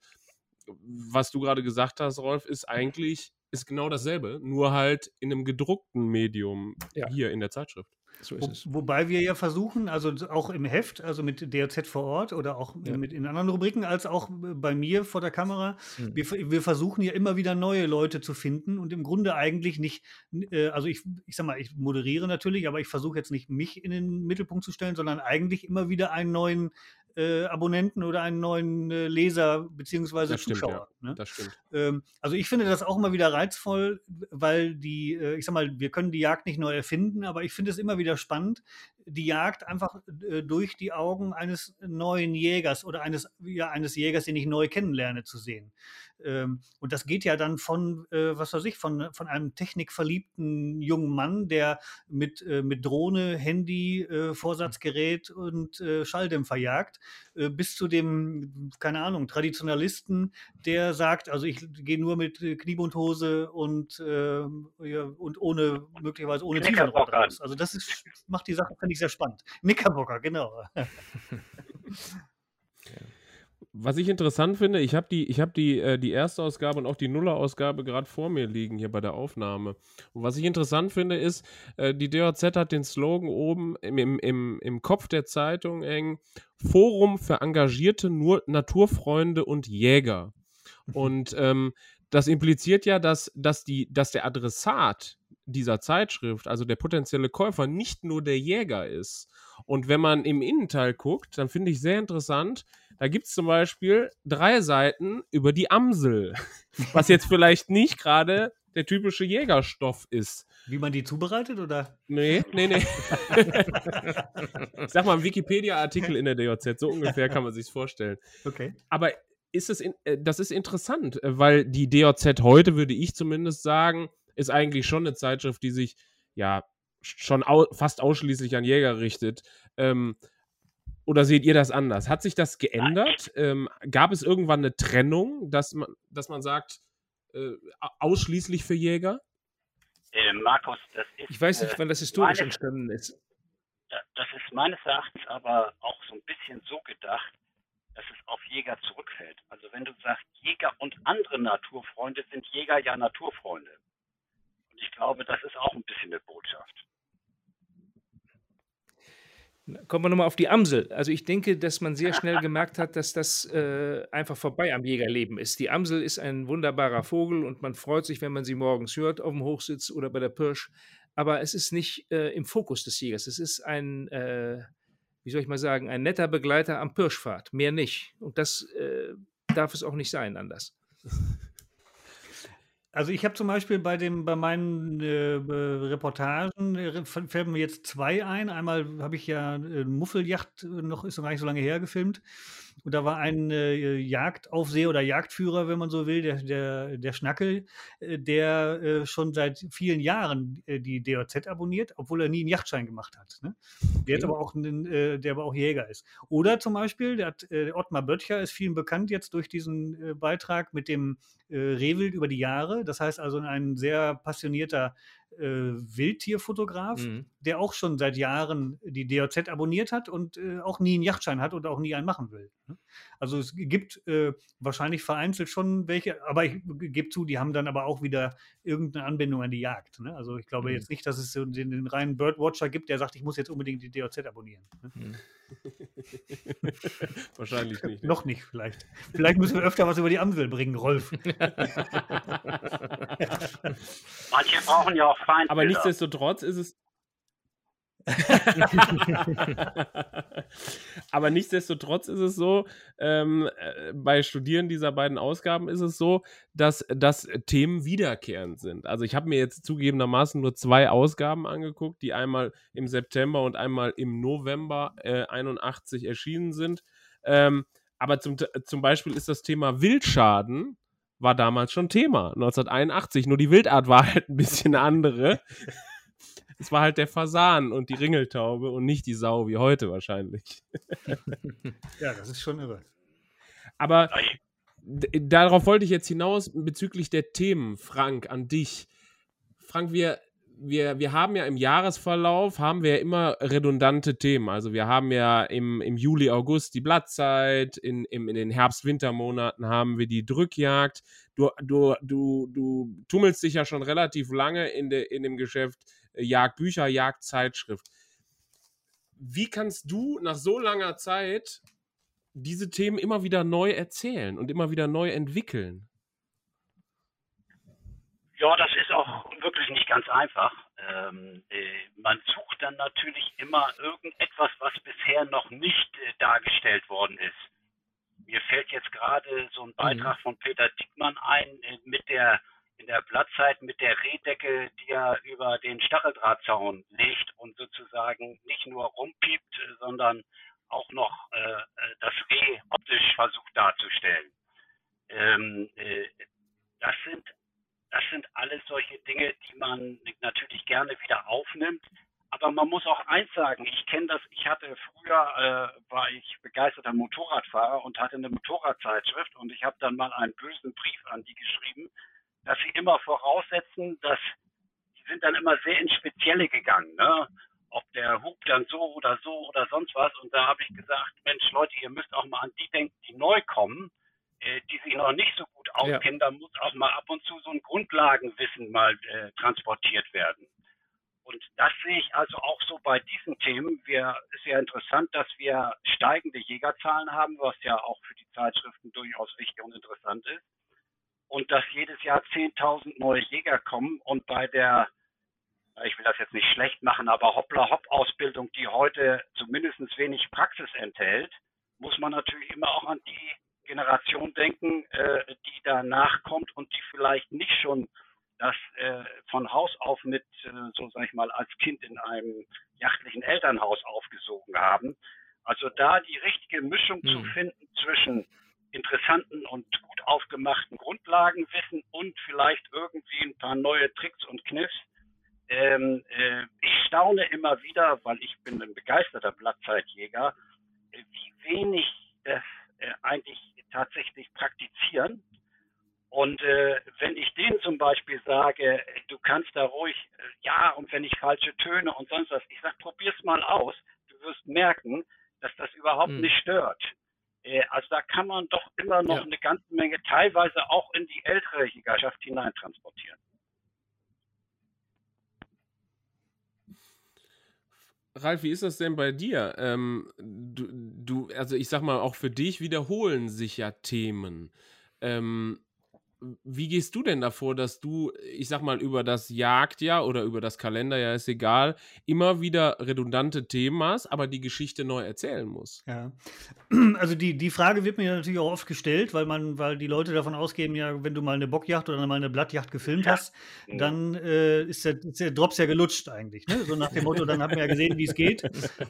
was du gerade gesagt hast, Rolf, ist eigentlich ist genau dasselbe, nur halt in einem gedruckten Medium ja. hier in der Zeitschrift. So Wo, wobei wir ja versuchen, also auch im Heft, also mit DRZ vor Ort oder auch ja. mit in anderen Rubriken, als auch bei mir vor der Kamera, mhm. wir, wir versuchen ja immer wieder neue Leute zu finden und im Grunde eigentlich nicht, äh, also ich, ich sag mal, ich moderiere natürlich, aber ich versuche jetzt nicht mich in den Mittelpunkt zu stellen, sondern eigentlich immer wieder einen neuen äh, Abonnenten oder einen neuen äh, Leser bzw. Zuschauer. Ja, ne? Das stimmt. Ähm, also ich finde das auch immer wieder reizvoll, weil die, äh, ich sag mal, wir können die Jagd nicht neu erfinden, aber ich finde es immer wieder spannend, die Jagd einfach äh, durch die Augen eines neuen Jägers oder eines, ja, eines Jägers, den ich neu kennenlerne, zu sehen. Ähm, und das geht ja dann von, äh, was weiß ich, von, von einem technikverliebten jungen Mann, der mit, äh, mit Drohne, Handy, äh, Vorsatzgerät und äh, Schalldämpfer jagt, äh, bis zu dem, keine Ahnung, Traditionalisten, der sagt, also ich gehe nur mit Kniebundhose und, ähm, ja, und ohne, möglicherweise ohne Tiefenrad raus. Also das ist, macht die Sache, finde ich, sehr spannend. Knickerbocker, genau. [LAUGHS] Was ich interessant finde, ich habe die, ich hab die, äh, die erste Ausgabe und auch die Nuller-Ausgabe gerade vor mir liegen hier bei der Aufnahme. Und was ich interessant finde, ist, äh, die DOZ hat den Slogan oben im, im, im, im Kopf der Zeitung eng: Forum für engagierte Nur Naturfreunde und Jäger. [LAUGHS] Und ähm, das impliziert ja, dass, dass, die, dass der Adressat dieser Zeitschrift, also der potenzielle Käufer, nicht nur der Jäger ist. Und wenn man im Innenteil guckt, dann finde ich sehr interessant, da gibt es zum Beispiel drei Seiten über die Amsel, [LAUGHS] was jetzt vielleicht nicht gerade der typische Jägerstoff ist. Wie man die zubereitet, oder? Nee, nee, nee. [LAUGHS] Sag mal, ein Wikipedia-Artikel in der DOZ, so ungefähr kann man sich vorstellen. Okay. Aber ist es in, äh, das ist interessant, äh, weil die DOZ heute, würde ich zumindest sagen, ist eigentlich schon eine Zeitschrift, die sich ja schon au fast ausschließlich an Jäger richtet. Ähm, oder seht ihr das anders? Hat sich das geändert? Ähm, gab es irgendwann eine Trennung, dass man, dass man sagt, äh, ausschließlich für Jäger? Äh, Markus, das ist. Ich weiß nicht, äh, wann das historisch meines, entstanden ist. Das ist meines Erachtens aber auch so ein bisschen so gedacht, dass es auf Jäger zurückfällt. Also wenn du sagst, Jäger und andere Naturfreunde sind Jäger ja Naturfreunde. Und ich glaube, das ist auch ein bisschen eine Botschaft. Kommen wir nochmal auf die Amsel. Also ich denke, dass man sehr schnell gemerkt hat, dass das äh, einfach vorbei am Jägerleben ist. Die Amsel ist ein wunderbarer Vogel und man freut sich, wenn man sie morgens hört, auf dem Hochsitz oder bei der Pirsch. Aber es ist nicht äh, im Fokus des Jägers. Es ist ein, äh, wie soll ich mal sagen, ein netter Begleiter am Pirschfahrt. Mehr nicht. Und das äh, darf es auch nicht sein, anders. [LAUGHS] Also ich habe zum Beispiel bei dem, bei meinen äh, Reportagen äh, fällt mir jetzt zwei ein. Einmal habe ich ja äh, Muffeljacht, äh, noch ist noch gar nicht so lange her gefilmt. Und da war ein äh, Jagdaufseher oder Jagdführer, wenn man so will, der, der, der Schnackel, äh, der äh, schon seit vielen Jahren äh, die DOZ abonniert, obwohl er nie einen Yachtschein gemacht hat. Ne? Der, okay. aber auch einen, äh, der aber auch Jäger ist. Oder zum Beispiel, der hat, äh, Ottmar Böttcher ist vielen bekannt jetzt durch diesen Beitrag mit dem Rehwild über die Jahre. Das heißt also ein sehr passionierter Wildtierfotograf, mhm. der auch schon seit Jahren die DOZ abonniert hat und äh, auch nie einen Yachtschein hat und auch nie einen machen will. Ne? Also es gibt äh, wahrscheinlich vereinzelt schon welche, aber ich gebe zu, die haben dann aber auch wieder irgendeine Anbindung an die Jagd. Ne? Also ich glaube mhm. jetzt nicht, dass es den, den, reinen Birdwatcher gibt, der sagt, ich muss jetzt unbedingt die DOZ abonnieren. Ne? Mhm. [LAUGHS] wahrscheinlich nicht. Ne? Noch nicht, vielleicht. Vielleicht müssen wir öfter was über die Amsel bringen, Rolf. [LAUGHS] Manche brauchen ja auch Feindbilder. Aber nichtsdestotrotz ist es [LAUGHS] Aber nichtsdestotrotz ist es so, ähm, äh, bei Studieren dieser beiden Ausgaben ist es so, dass, dass Themen wiederkehrend sind. Also ich habe mir jetzt zugegebenermaßen nur zwei Ausgaben angeguckt, die einmal im September und einmal im November äh, 81 erschienen sind. Ähm, aber zum, zum Beispiel ist das Thema Wildschaden war damals schon Thema, 1981. Nur die Wildart war halt ein bisschen andere [LAUGHS] es war halt der Fasan und die Ringeltaube und nicht die Sau wie heute wahrscheinlich. [LAUGHS] ja, das ist schon irre. Aber darauf wollte ich jetzt hinaus bezüglich der Themen, Frank, an dich. Frank, wir, wir, wir haben ja im Jahresverlauf, haben wir ja immer redundante Themen. Also wir haben ja im, im Juli, August die Blattzeit, in, im, in den Herbst-Wintermonaten haben wir die Drückjagd. Du, du, du, du tummelst dich ja schon relativ lange in, de, in dem Geschäft Jagdbücher, Jagdzeitschrift. Wie kannst du nach so langer Zeit diese Themen immer wieder neu erzählen und immer wieder neu entwickeln? Ja, das ist auch wirklich nicht ganz einfach. Ähm, äh, man sucht dann natürlich immer irgendetwas, was bisher noch nicht äh, dargestellt worden ist. Mir fällt jetzt gerade so ein mhm. Beitrag mhm. von Peter Dickmann ein äh, mit der in der Blattzeit mit der Rehdecke, die er über den Stacheldrahtzaun legt und sozusagen nicht nur rumpiept, sondern auch noch äh, äh, das Reh optisch versucht darzustellen. Ähm, äh, das sind das sind alles solche Dinge, die man natürlich gerne wieder aufnimmt. Aber man muss auch eins sagen, ich kenne das, ich hatte früher, äh, war ich begeisterter Motorradfahrer und hatte eine Motorradzeitschrift und ich habe dann mal einen bösen Brief an die geschrieben, dass sie immer voraussetzen, dass sie sind dann immer sehr ins Spezielle gegangen, ne? ob der Hub dann so oder so oder sonst was. Und da habe ich gesagt, Mensch, Leute, ihr müsst auch mal an die denken, die neu kommen, die sich noch nicht so gut auskennen. Ja. Da muss auch mal ab und zu so ein Grundlagenwissen mal äh, transportiert werden. Und das sehe ich also auch so bei diesen Themen. Wir, ist ja interessant, dass wir steigende Jägerzahlen haben, was ja auch für die Zeitschriften durchaus wichtig und interessant ist und dass jedes Jahr 10.000 neue Jäger kommen und bei der, ich will das jetzt nicht schlecht machen, aber Hoppla-Hopp-Ausbildung, die heute zumindest wenig Praxis enthält, muss man natürlich immer auch an die Generation denken, äh, die danach kommt und die vielleicht nicht schon das äh, von Haus auf mit, äh, so sag ich mal, als Kind in einem jachtlichen Elternhaus aufgesogen haben. Also da die richtige Mischung mhm. zu finden zwischen interessanten und gut aufgemachten Grundlagenwissen und vielleicht irgendwie ein paar neue Tricks und Kniffs. Ähm, äh, ich staune immer wieder, weil ich bin ein begeisterter Blattzeitjäger, wie wenig das äh, eigentlich tatsächlich praktizieren. Und äh, wenn ich denen zum Beispiel sage, du kannst da ruhig, äh, ja, und wenn ich falsche Töne und sonst was, ich sage, probier's mal aus, du wirst merken, dass das überhaupt hm. nicht stört. Äh, also da kann man doch immer noch ja. eine ganze Menge teilweise auch in die ältere Jägerschaft hineintransportieren. Ralf, wie ist das denn bei dir? Ähm, du, du, also ich sag mal, auch für dich wiederholen sich ja Themen. Ähm, wie gehst du denn davor, dass du, ich sag mal, über das Jagdjahr oder über das Kalenderjahr, ist egal, immer wieder redundante Themen hast, aber die Geschichte neu erzählen musst? Ja. [CLEARS THROAT] Also die, die Frage wird mir natürlich auch oft gestellt, weil man, weil die Leute davon ausgehen, ja, wenn du mal eine Bockjacht oder mal eine Blattjacht gefilmt hast, ja. dann äh, ist, der, ist der Drops ja gelutscht eigentlich. Ne? So nach dem Motto, dann haben wir ja gesehen, wie es geht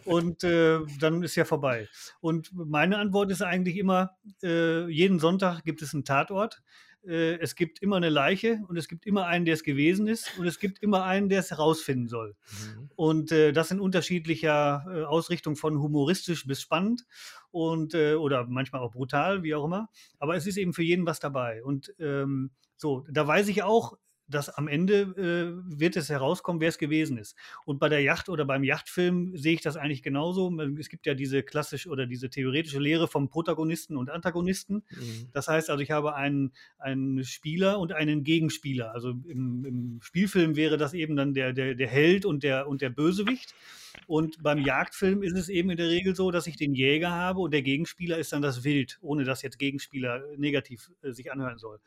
und äh, dann ist ja vorbei. Und meine Antwort ist eigentlich immer, äh, jeden Sonntag gibt es einen Tatort äh, es gibt immer eine Leiche und es gibt immer einen, der es gewesen ist und es gibt immer einen, der es herausfinden soll. Mhm. Und äh, das in unterschiedlicher äh, Ausrichtung von humoristisch bis spannend und äh, oder manchmal auch brutal, wie auch immer. Aber es ist eben für jeden was dabei. Und ähm, so, da weiß ich auch, dass am Ende äh, wird es herauskommen, wer es gewesen ist. Und bei der Yacht oder beim Yachtfilm sehe ich das eigentlich genauso. Es gibt ja diese klassische oder diese theoretische Lehre vom Protagonisten und Antagonisten. Mhm. Das heißt also, ich habe einen, einen Spieler und einen Gegenspieler. Also im, im Spielfilm wäre das eben dann der, der, der Held und der, und der Bösewicht. Und beim Jagdfilm ist es eben in der Regel so, dass ich den Jäger habe und der Gegenspieler ist dann das Wild, ohne dass jetzt Gegenspieler negativ äh, sich anhören soll.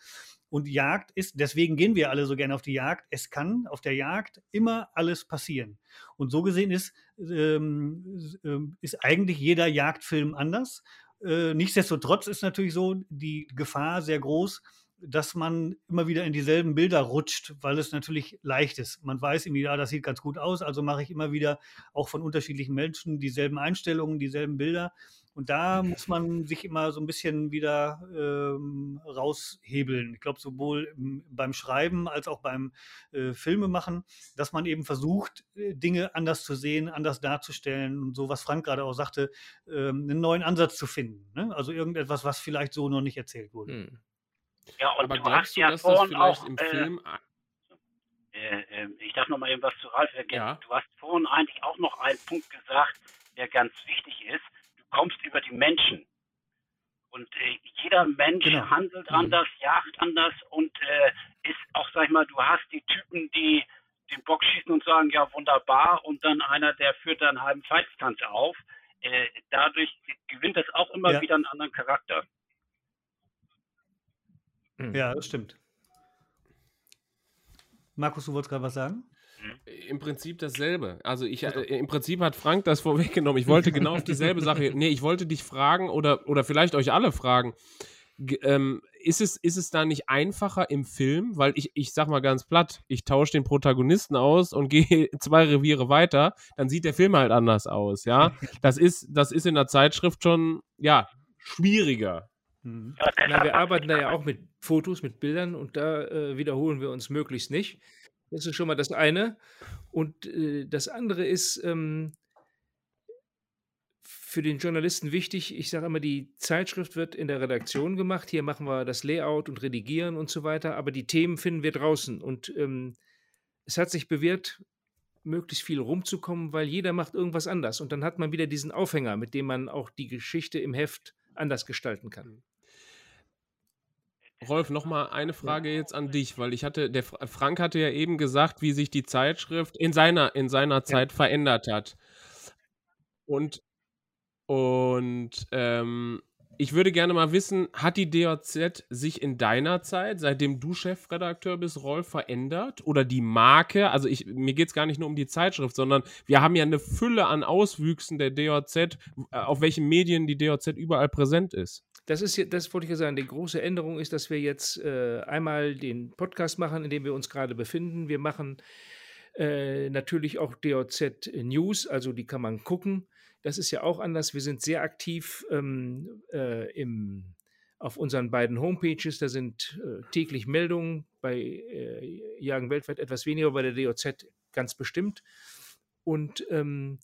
Und Jagd ist, deswegen gehen wir alle so gerne auf die Jagd. Es kann auf der Jagd immer alles passieren. Und so gesehen ist, ähm, ähm ist eigentlich jeder Jagdfilm anders. Äh, nichtsdestotrotz ist natürlich so die Gefahr sehr groß, dass man immer wieder in dieselben Bilder rutscht, weil es natürlich leicht ist. Man weiß irgendwie, ja, das sieht ganz gut aus, also mache ich immer wieder auch von unterschiedlichen Menschen dieselben Einstellungen, dieselben Bilder. Und da muss man sich immer so ein bisschen wieder ähm, raushebeln. Ich glaube, sowohl beim Schreiben als auch beim äh, Filmemachen, dass man eben versucht, äh, Dinge anders zu sehen, anders darzustellen und so, was Frank gerade auch sagte, ähm, einen neuen Ansatz zu finden. Ne? Also irgendetwas, was vielleicht so noch nicht erzählt wurde. Hm. Ja, und Aber du hast du, ja dass vorhin das auch im äh, Film. Äh, äh, ich darf noch mal eben was zu Ralf ergänzen. Ja. Du hast vorhin eigentlich auch noch einen Punkt gesagt, der ganz wichtig ist. Du kommst über die Menschen. Und äh, jeder Mensch genau. handelt mhm. anders, jagt anders und äh, ist auch, sag ich mal, du hast die Typen, die den Bock schießen und sagen, ja, wunderbar, und dann einer, der führt dann einen halben Feitstanz auf. Äh, dadurch gewinnt das auch immer ja. wieder einen anderen Charakter. Mhm. Ja, das stimmt. Markus, du wolltest gerade was sagen? Im Prinzip dasselbe. Also ich, äh, im Prinzip hat Frank das vorweggenommen. Ich wollte genau auf dieselbe Sache. [LAUGHS] Nee, ich wollte dich fragen oder, oder vielleicht euch alle fragen. G ähm, ist, es, ist es da nicht einfacher im Film? Weil ich, ich sag mal ganz platt, ich tausche den Protagonisten aus und [LAUGHS] gehe zwei Reviere weiter, dann sieht der Film halt anders aus, ja. [LAUGHS] Das ist, das ist in der Zeitschrift schon, ja, schwieriger. Mhm. Na, wir arbeiten da ja auch mit Fotos, mit Bildern und da äh, wiederholen wir uns möglichst nicht. Das ist schon mal das eine. Und äh, das andere ist ähm, für den Journalisten wichtig. Ich sage immer, die Zeitschrift wird in der Redaktion gemacht. Hier machen wir das Layout und Redigieren und so weiter. Aber die Themen finden wir draußen. Und ähm, es hat sich bewährt, möglichst viel rumzukommen, weil jeder macht irgendwas anders. Und dann hat man wieder diesen Aufhänger, mit dem man auch die Geschichte im Heft anders gestalten kann. Rolf, nochmal eine Frage jetzt an dich, weil ich hatte, der Frank hatte ja eben gesagt, wie sich die Zeitschrift in seiner, in seiner Zeit verändert hat. Und, und ähm, ich würde gerne mal wissen, hat die DOZ sich in deiner Zeit, seitdem du Chefredakteur bist, Rolf, verändert? Oder die Marke? Also ich, mir geht es gar nicht nur um die Zeitschrift, sondern wir haben ja eine Fülle an Auswüchsen der DOZ, äh, auf welchen Medien die DOZ überall präsent ist. Das ist das wollte ich ja sagen. Die große Änderung ist, dass wir jetzt äh, einmal den Podcast machen, in dem wir uns gerade befinden. Wir machen äh, natürlich auch DOZ News, also die kann man gucken. Das ist ja auch anders. Wir sind sehr aktiv ähm, äh, im, auf unseren beiden Homepages. Da sind äh, täglich Meldungen, bei äh, Jagen weltweit etwas weniger, bei der DOZ ganz bestimmt. Und ähm,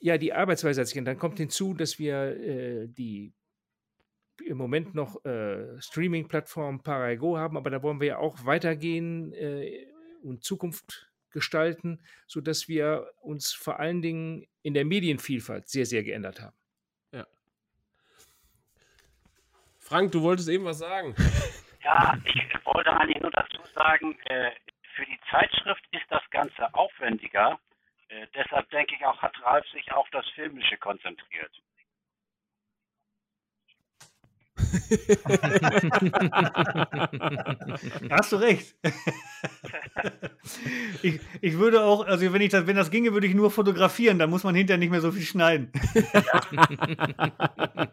ja, die Arbeitsweise hat sich geändert. Dann kommt hinzu, dass wir äh, die im Moment noch äh, Streaming-Plattform Parago haben, aber da wollen wir ja auch weitergehen äh, und Zukunft gestalten, sodass wir uns vor allen Dingen in der Medienvielfalt sehr, sehr geändert haben. Ja. Frank, du wolltest eben was sagen. [LAUGHS] Ja, ich wollte eigentlich nur dazu sagen, äh, für die Zeitschrift ist das Ganze aufwendiger. Äh, deshalb denke ich auch, hat Ralf sich auf das Filmische konzentriert. Hast du recht. ich, ich würde auch, also wenn ich das, wenn das ginge, würde ich nur fotografieren, dann muss man hinterher nicht mehr so viel schneiden. [LAUGHS]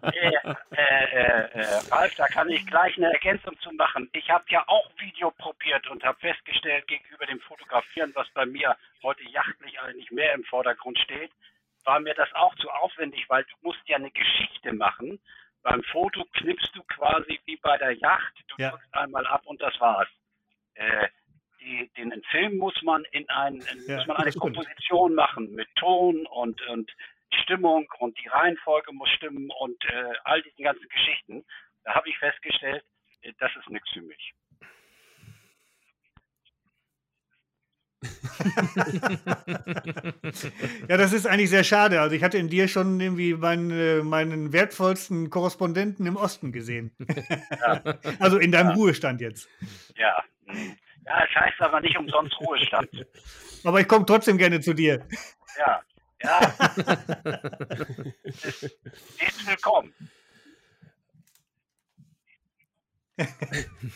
äh, äh, äh, Ralf, da kann ich gleich eine Ergänzung zu machen. Ich habe ja auch Video probiert und habe festgestellt, gegenüber dem Fotografieren, was bei mir heute jachtlich eigentlich mehr im Vordergrund steht, war mir das auch zu aufwendig, weil du musst ja eine Geschichte machen. Beim Foto knippst du quasi wie bei der Yacht, du ja. drückst einmal ab und das war's. Äh, die, den Film muss man in ein, ja, muss man eine Komposition machen mit Ton und, und Stimmung und die Reihenfolge muss stimmen und äh, all diesen ganzen Geschichten. Da habe ich festgestellt, äh, das ist nichts für mich. Ja, das ist eigentlich sehr schade. Also ich hatte in dir schon irgendwie meinen, äh, meinen wertvollsten Korrespondenten im Osten gesehen. Ja. [LAUGHS] also in deinem ja. Ruhestand jetzt. Ja. Ja, es heißt aber nicht umsonst Ruhestand. Aber ich komme trotzdem gerne zu dir. Ja. Ja. [LAUGHS] Ist willkommen.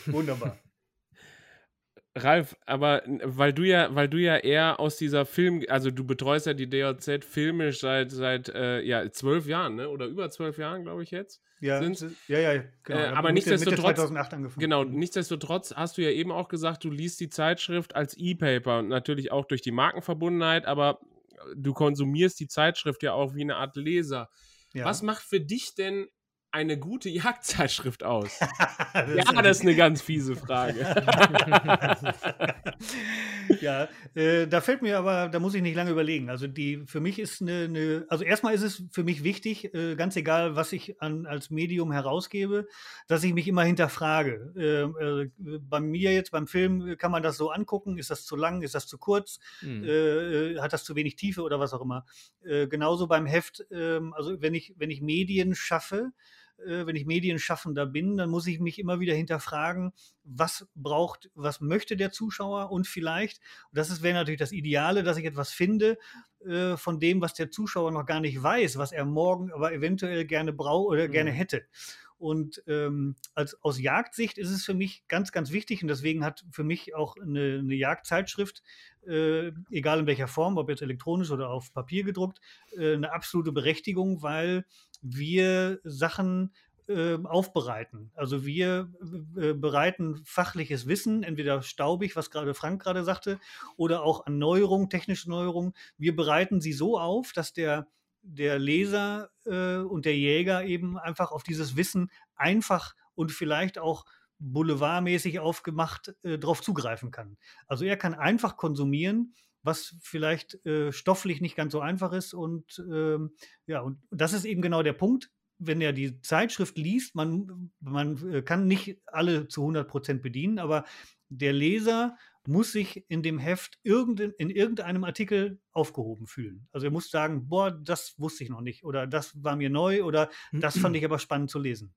Wunderbar. Ralf, aber weil du ja, weil du ja eher aus dieser Film, also du betreust ja die DOZ filmisch seit seit äh, ja zwölf Jahren, ne? Oder über zwölf Jahren, glaube ich jetzt. Ja, sind's. ja, ja, genau. Äh, aber nichtsdestotrotz, genau, nichtsdestotrotz hast du ja eben auch gesagt, du liest die Zeitschrift als E-Paper und natürlich auch durch die Markenverbundenheit, aber du konsumierst die Zeitschrift ja auch wie eine Art Leser. Ja. Was macht für dich denn eine gute [LAUGHS] Jagdzeitschrift aus? [LAUGHS] das ja, das ist eine ganz fiese Frage. [LAUGHS] ja, äh, da fällt mir aber, da muss ich nicht lange überlegen. Also die, für mich ist eine, eine also erstmal ist es für mich wichtig, äh, ganz egal, was ich an, als Medium herausgebe, dass ich mich immer hinterfrage. Äh, äh bei mir jetzt beim Film kann man das so angucken, ist das zu lang, ist das zu kurz, mhm. hat das zu wenig Tiefe oder was auch immer. genauso beim Heft, ähm, also wenn ich, wenn ich Medien schaffe, äh, wenn ich Medienschaffender bin, dann muss ich mich immer wieder hinterfragen, was braucht, was möchte der Zuschauer und vielleicht, und das wäre natürlich das Ideale, dass ich etwas finde äh, von dem, was der Zuschauer noch gar nicht weiß, was er morgen aber eventuell gerne braucht oder mhm. gerne hätte. Und ähm, als, aus Jagdsicht ist es für mich ganz, ganz wichtig und deswegen hat für mich auch eine, eine Jagdzeitschrift, äh, egal in welcher Form, ob jetzt elektronisch oder auf Papier gedruckt, äh, eine absolute Berechtigung, weil wir Sachen äh, aufbereiten. Also wir äh, bereiten fachliches Wissen, entweder staubig, was gerade Frank gerade sagte, oder auch an Neuerungen, technische Neuerungen. Wir bereiten sie so auf, dass der, der Leser äh, und der Jäger eben einfach auf dieses Wissen einfach und vielleicht auch boulevardmäßig aufgemacht äh, darauf zugreifen kann. Also er kann einfach konsumieren was vielleicht äh, stofflich nicht ganz so einfach ist. Und ähm, ja, und das ist eben genau der Punkt. Wenn er die Zeitschrift liest, man, man äh, kann nicht alle zu 100 Prozent bedienen, aber der Leser muss sich in dem Heft irgendein, in irgendeinem Artikel aufgehoben fühlen. Also er muss sagen, boah, das wusste ich noch nicht oder das war mir neu oder das fand ich [CLEARS THROAT] aber spannend zu lesen.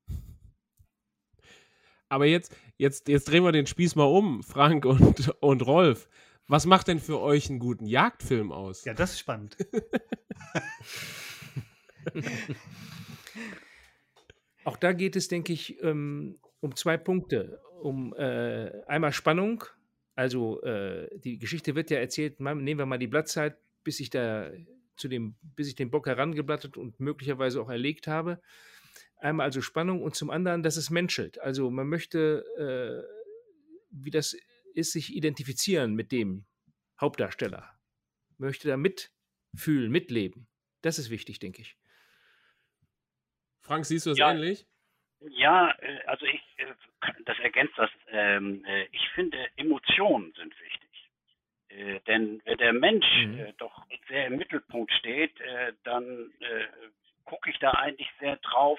Aber jetzt, jetzt, jetzt drehen wir den Spieß mal um, Frank und, und Rolf. Was macht denn für euch einen guten Jagdfilm aus? Ja, das ist spannend. [LAUGHS] Auch da geht es, denke ich, ähm, um zwei Punkte. Um äh, einmal Spannung. Also äh, die Geschichte wird ja erzählt, nehmen wir mal die Blattzeit, bis ich da zu dem, bis ich den Bock herangeblattet und möglicherweise auch erlegt habe. Einmal also Spannung und zum anderen, dass es menschelt. Also man möchte, äh, wie das ist sich identifizieren mit dem Hauptdarsteller. Möchte da mitfühlen, mitleben. Das ist wichtig, denke ich. Frank, siehst du das ja, ähnlich? Ja, äh, also ich, das ergänzt das. Ähm, äh, ich finde, Emotionen sind wichtig. Denn wenn der Mensch mhm. doch sehr im Mittelpunkt steht, dann gucke ich da eigentlich sehr drauf,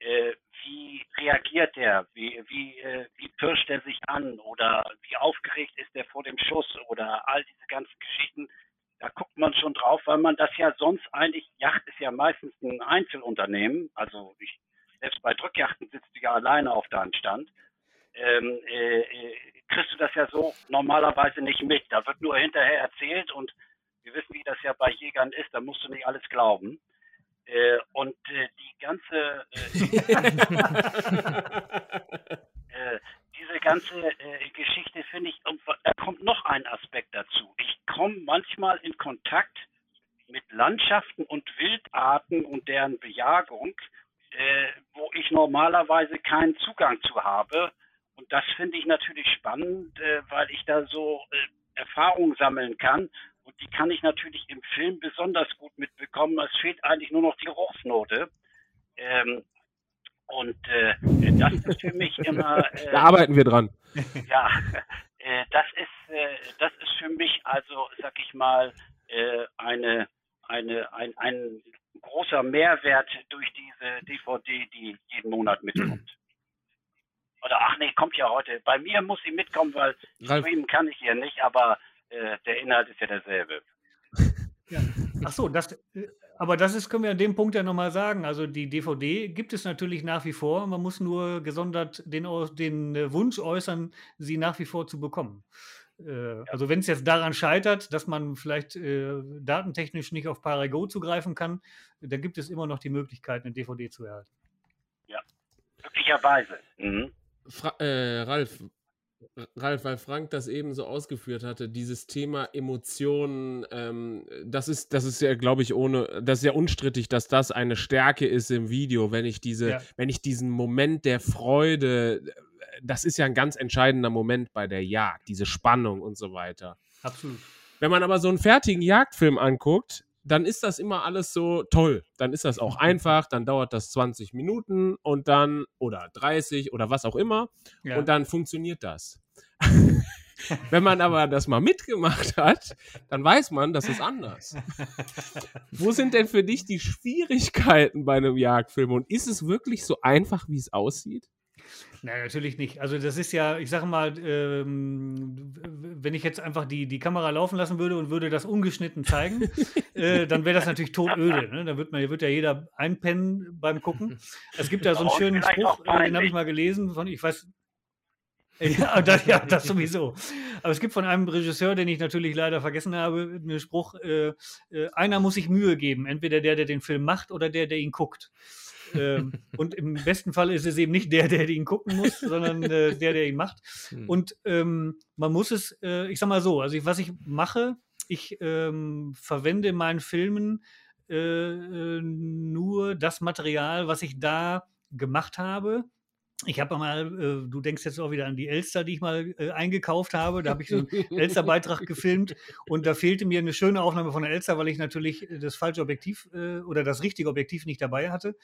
äh, wie reagiert er, wie, wie, äh, wie pirscht er sich an oder wie aufgeregt ist er vor dem Schuss oder all diese ganzen Geschichten. Da guckt man schon drauf, weil man das ja sonst eigentlich, Yacht ist ja meistens ein Einzelunternehmen, also ich, selbst bei Drückjachten sitzt du ja alleine auf deinem Stand. Ähm, äh, äh, kriegst du das ja so normalerweise nicht mit. Da wird nur hinterher erzählt und wir wissen, wie das ja bei Jägern ist, da musst du nicht alles glauben. Äh, und äh, die ganze äh, [LAUGHS] diese ganze äh, Geschichte finde ich, da kommt noch ein Aspekt dazu. Ich komme manchmal in Kontakt mit Landschaften und Wildarten und deren Bejagung, äh, wo ich normalerweise keinen Zugang zu habe. Und das finde ich natürlich spannend, äh, weil ich da so äh, Erfahrungen sammeln kann. Und die kann ich natürlich im Film besonders gut mitbekommen. Es fehlt eigentlich nur noch die Geruchsnote. Ähm, und äh, das ist für mich [LAUGHS] immer. Äh, da arbeiten wir dran. [LAUGHS] Ja, äh, das ist äh, das ist für mich also, sag ich mal, eine eine ein, ein großer Mehrwert durch diese DVD, die jeden Monat mitkommt. [CLEARS THROAT] Oder ach nee, kommt ja heute. Bei mir muss sie mitkommen, weil streamen kann ich hier nicht, aber äh, der Inhalt ist ja derselbe. [LAUGHS] Ja. Ach so, das, äh, aber das ist, können wir an dem Punkt ja nochmal sagen. Also die DVD gibt es natürlich nach wie vor. Man muss nur gesondert den, den äh, Wunsch äußern, sie nach wie vor zu bekommen. Äh, also wenn es jetzt daran scheitert, dass man vielleicht äh, datentechnisch nicht auf Parago zugreifen kann, dann gibt es immer noch die Möglichkeit, eine DVD zu erhalten. Ja, möglicherweise. Mhm. Fra äh, Ralf, Ralf, weil Frank das eben so ausgeführt hatte, dieses Thema Emotionen, ähm, das ist, das ist ja, glaube ich, ohne, das ist ja unstrittig, dass das eine Stärke ist im Video, wenn ich diese, ja. wenn ich diesen Moment der Freude, das ist ja ein ganz entscheidender Moment bei der Jagd, diese Spannung und so weiter. Absolut. Wenn man aber so einen fertigen Jagdfilm anguckt, dann ist das immer alles so toll. Dann ist das auch [LAUGHS] einfach, dann dauert das 20 Minuten und dann, oder 30 oder was auch immer, ja. und dann funktioniert das. [LAUGHS] Wenn man aber das mal mitgemacht hat, dann weiß man, das ist anders. [LAUGHS] Wo sind denn für dich die Schwierigkeiten bei einem Jagdfilm? Und ist es wirklich so einfach, wie es aussieht? Nein, natürlich nicht. Also das ist ja, ich sage mal, ähm, wenn ich jetzt einfach die, die Kamera laufen lassen würde und würde das ungeschnitten zeigen, [LAUGHS] äh, dann wäre das natürlich totöde. Ne? Da wird, man, wird ja jeder einpennen beim Gucken. Es gibt da so einen schönen Spruch, äh, den habe ich mal gelesen, von, ich weiß, [LAUGHS] ja das, ja, das sowieso. Aber es gibt von einem Regisseur, den ich natürlich leider vergessen habe, einen Spruch, äh, äh, einer muss sich Mühe geben, entweder der, der den Film macht oder der, der ihn guckt ähm, und im besten Fall ist es eben nicht der, der ihn gucken muss, [LAUGHS] sondern äh, der, der ihn macht. Hm. Und ähm, man muss es, äh, ich sag mal so, also ich, was ich mache, ich ähm, verwende in meinen Filmen äh, äh nur das Material, was ich da gemacht habe ich habe mal, äh, du denkst jetzt auch wieder an die Elster, die ich mal äh, eingekauft habe. Da habe ich so einen Elster-Beitrag gefilmt und da fehlte mir eine schöne Aufnahme von der Elster, weil ich natürlich das falsche Objektiv äh, oder das richtige Objektiv nicht dabei hatte.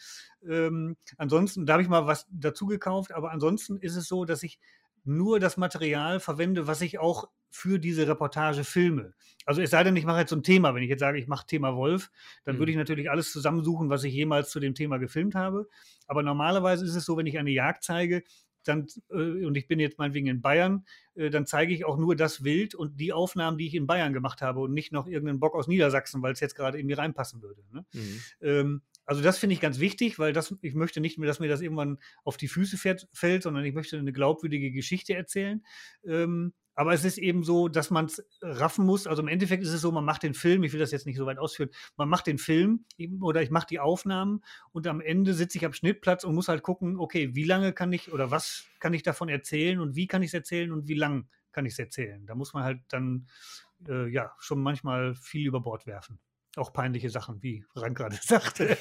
Ähm, ansonsten, da habe ich mal was dazu gekauft, aber ansonsten ist es so, dass ich nur das Material verwende, was ich auch für diese Reportage filme. Also es sei denn, ich mache jetzt so ein Thema. Wenn ich jetzt sage, ich mache Thema Wolf, dann mhm. würde ich natürlich alles zusammensuchen, was ich jemals zu dem Thema gefilmt habe. Aber normalerweise ist es so, wenn ich eine Jagd zeige, dann, äh, und ich bin jetzt meinetwegen in Bayern, äh, dann zeige ich auch nur das Wild und die Aufnahmen, die ich in Bayern gemacht habe und nicht noch irgendeinen Bock aus Niedersachsen, weil es jetzt gerade irgendwie reinpassen würde. Ne? Mhm. Ähm, also das finde ich ganz wichtig, weil das, ich möchte nicht mehr, dass mir das irgendwann auf die Füße fährt, fällt, sondern ich möchte eine glaubwürdige Geschichte erzählen. Ähm, aber es ist eben so, dass man es raffen muss. Also im Endeffekt ist es so, man macht den Film, ich will das jetzt nicht so weit ausführen, man macht den Film oder ich mache die Aufnahmen und am Ende sitze ich am Schnittplatz und muss halt gucken, okay, wie lange kann ich oder was kann ich davon erzählen und wie kann ich es erzählen und wie lang kann ich es erzählen. Da muss man halt dann äh, ja schon manchmal viel über Bord werfen. Auch peinliche Sachen, wie Rand gerade [LAUGHS] sagte.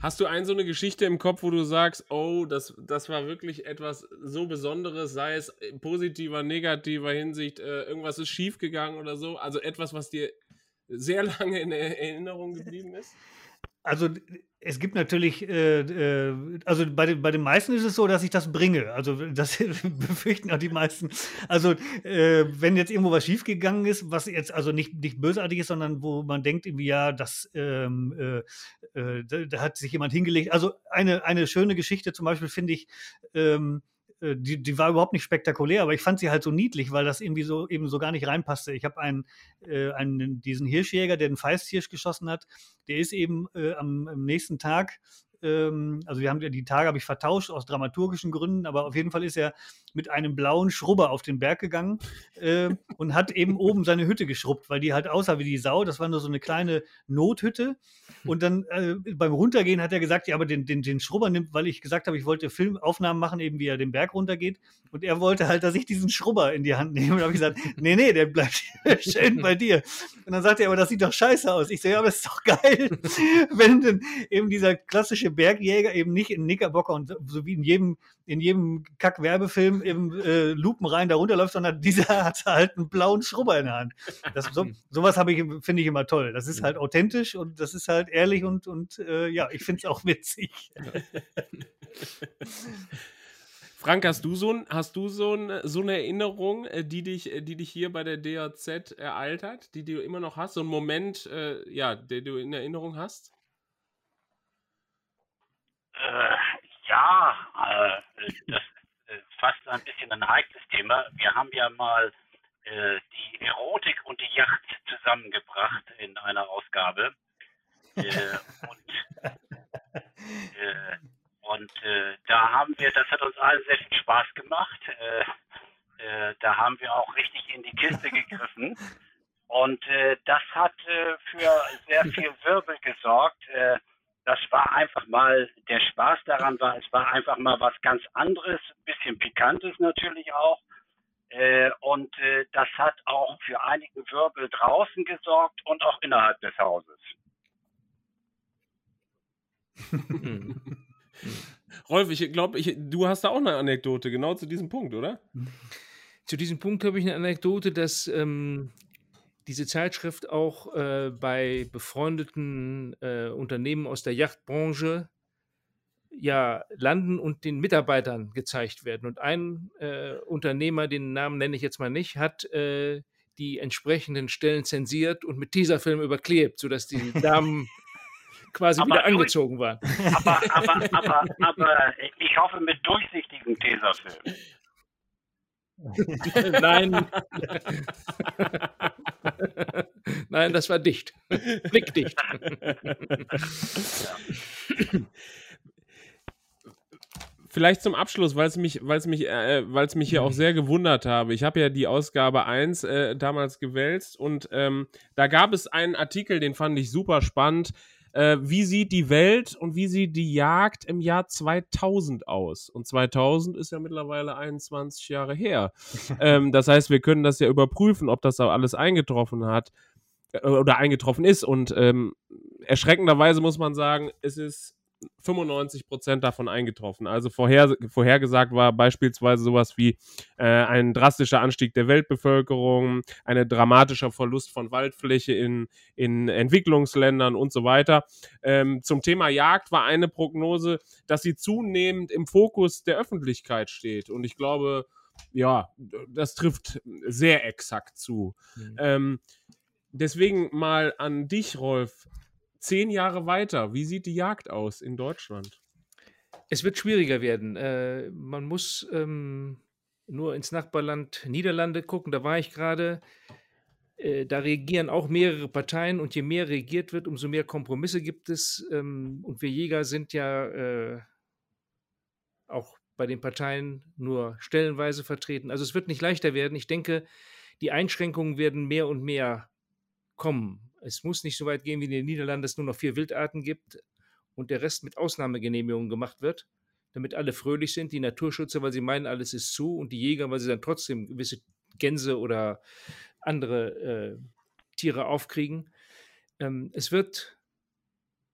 Hast du ein so eine Geschichte im Kopf, wo du sagst, oh, das, das war wirklich etwas so Besonderes, sei es positiver, negativer Hinsicht, äh, irgendwas ist schiefgegangen oder so? Also etwas, was dir sehr [LAUGHS] lange in Erinnerung geblieben ist? Also es gibt natürlich, äh, äh, also bei den, bei den meisten ist es so, dass ich das bringe. Also das [LAUGHS] befürchten auch die meisten. Also äh, wenn jetzt irgendwo was schiefgegangen ist, was jetzt also nicht, nicht bösartig ist, sondern wo man denkt irgendwie, ja, das, ähm, äh, äh, da, da, hat sich jemand hingelegt. Also eine, eine schöne Geschichte zum Beispiel finde ich, ähm, äh, die, die war überhaupt nicht spektakulär, aber ich fand sie halt so niedlich, weil das irgendwie so eben so gar nicht reinpasste. Ich habe einen, äh, einen, diesen Hirschjäger, der den Feisthirsch geschossen hat, der ist eben äh, am, am, nächsten Tag Ähm, also wir haben die Tage habe ich vertauscht aus dramaturgischen Gründen, aber auf jeden Fall ist er mit einem blauen Schrubber auf den Berg gegangen äh, und hat eben [LAUGHS] oben seine Hütte geschrubbt, weil die halt aussah wie die Sau. Das war nur so eine kleine Nothütte. Und dann äh, beim Runtergehen hat er gesagt, ja, aber den, den, den Schrubber nimmt, weil ich gesagt habe, ich wollte Filmaufnahmen machen, eben wie er den Berg runtergeht. Und er wollte halt, dass ich diesen Schrubber in die Hand nehme. Und habe ich gesagt, [LAUGHS] nee, nee, der bleibt [LAUGHS] schön bei dir. Und dann sagt er, aber das sieht doch scheiße aus. Ich so, ja, aber das ist doch geil, wenn denn eben dieser klassische Bergjäger eben nicht in Knickerbocker und so wie in jedem, in jedem Kack-Werbefilm eben äh, lupenrein da runterläuft, sondern dieser [LAUGHS] hat halt einen blauen Schrubber in der Hand. Das, so, sowas habe ich, finde ich immer toll. Das ist halt authentisch und das ist halt ehrlich und, und äh, ja, ich finde es auch witzig. [LAUGHS] Frank, hast du so, hast du so, ein, so eine Erinnerung, äh, die dich, äh, die dich hier bei der DAZ ereilt hat, die du immer noch hast? So ein Moment, äh, ja, den du in Erinnerung hast? Äh, ja, äh, das ist fast ein bisschen ein heikles Thema. Wir haben ja mal äh, die Erotik und die Yacht zusammengebracht in einer Ausgabe. und [LAUGHS] und äh, da haben wir, das hat uns allen sehr viel Spaß gemacht. Äh, äh, da haben wir auch richtig in die Kiste gegriffen. Und äh, das hat äh, für sehr viel Wirbel gesorgt. Äh, das war einfach mal, der Spaß daran war, es war einfach mal was ganz anderes, bisschen Pikantes natürlich auch. Äh, und äh, das hat auch für einigen Wirbel draußen gesorgt und auch innerhalb des Hauses. [LAUGHS] Rolf, ich glaube, ich, du hast da auch eine Anekdote, genau zu diesem Punkt, oder? Zu diesem Punkt habe ich eine Anekdote, dass ähm, diese Zeitschrift auch äh, bei befreundeten äh, Unternehmen aus der Yachtbranche ja landen und den Mitarbeitern gezeigt werden. Und ein äh, Unternehmer, den Namen nenne ich jetzt mal nicht, hat äh, die entsprechenden Stellen zensiert und mit dieser Film überklebt, sodass die [LAUGHS] Damen quasi aber wieder angezogen waren. Aber, aber, [LAUGHS] aber, aber ich hoffe mit durchsichtigem Tesafilm. [LAUGHS] Nein. Nein, das war dicht. Blickdicht. Vielleicht zum Abschluss, weil es mich, weil es mich, äh, weil es mich hier auch sehr gewundert habe. Ich habe ja die Ausgabe 1 äh, damals gewälzt und ähm, da gab es einen Artikel, den fand ich super spannend äh, wie sieht die Welt und wie sieht die Jagd im Jahr 2000 aus? Und 2000 ist ja mittlerweile 21 Jahre her. [LAUGHS] ähm, das heißt, wir können das ja überprüfen, ob das da alles eingetroffen hat äh, oder eingetroffen ist. Und ähm, erschreckenderweise muss man sagen, es ist 95 Prozent davon eingetroffen. Also vorher, vorhergesagt war beispielsweise sowas wie äh, ein drastischer Anstieg der Weltbevölkerung, ein dramatischer Verlust von Waldfläche in, in Entwicklungsländern und so weiter. Ähm, zum Thema Jagd war eine Prognose, dass sie zunehmend im Fokus der Öffentlichkeit steht. Und ich glaube, ja, das trifft sehr exakt zu. Mhm. Ähm, deswegen mal an dich, Rolf zehn Jahre weiter, wie sieht die Jagd aus in Deutschland? Es wird schwieriger werden. Äh, man muss ähm, nur ins Nachbarland Niederlande gucken, da war ich gerade. Äh, da regieren auch mehrere Parteien und je mehr regiert wird, umso mehr Kompromisse gibt es. Ähm, und wir Jäger sind ja äh, auch bei den Parteien nur stellenweise vertreten. Also es wird nicht leichter werden. Ich denke, die Einschränkungen werden mehr und mehr kommen. Es muss nicht so weit gehen, wie in den Niederlanden es nur noch vier Wildarten gibt und der Rest mit Ausnahmegenehmigungen gemacht wird, damit alle fröhlich sind, die Naturschützer, weil sie meinen, alles ist zu und die Jäger, weil sie dann trotzdem gewisse Gänse oder andere äh, Tiere aufkriegen. Ähm, es wird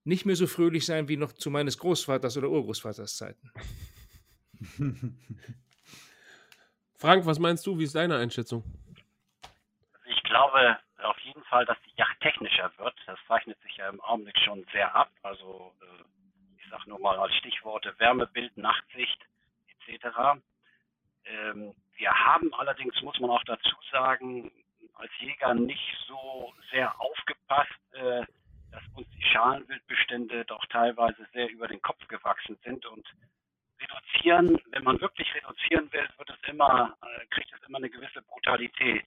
nicht mehr so fröhlich sein wie noch zu meines Großvaters oder Urgroßvaters Zeiten. [LAUGHS] Frank, was meinst du? Wie ist deine Einschätzung? Ich glaube, Fall, dass die Yacht technischer wird. Das zeichnet sich ja im Augenblick schon sehr ab. Also äh, ich sage nur mal als Stichworte Wärmebild, Nachtsicht etc. Ähm, wir haben allerdings, muss man auch dazu sagen, als Jäger nicht so sehr aufgepasst, äh, dass uns die Schalenwildbestände doch teilweise sehr über den Kopf gewachsen sind und reduzieren, wenn man wirklich reduzieren will, wird es immer, äh, kriegt es immer eine gewisse Brutalität.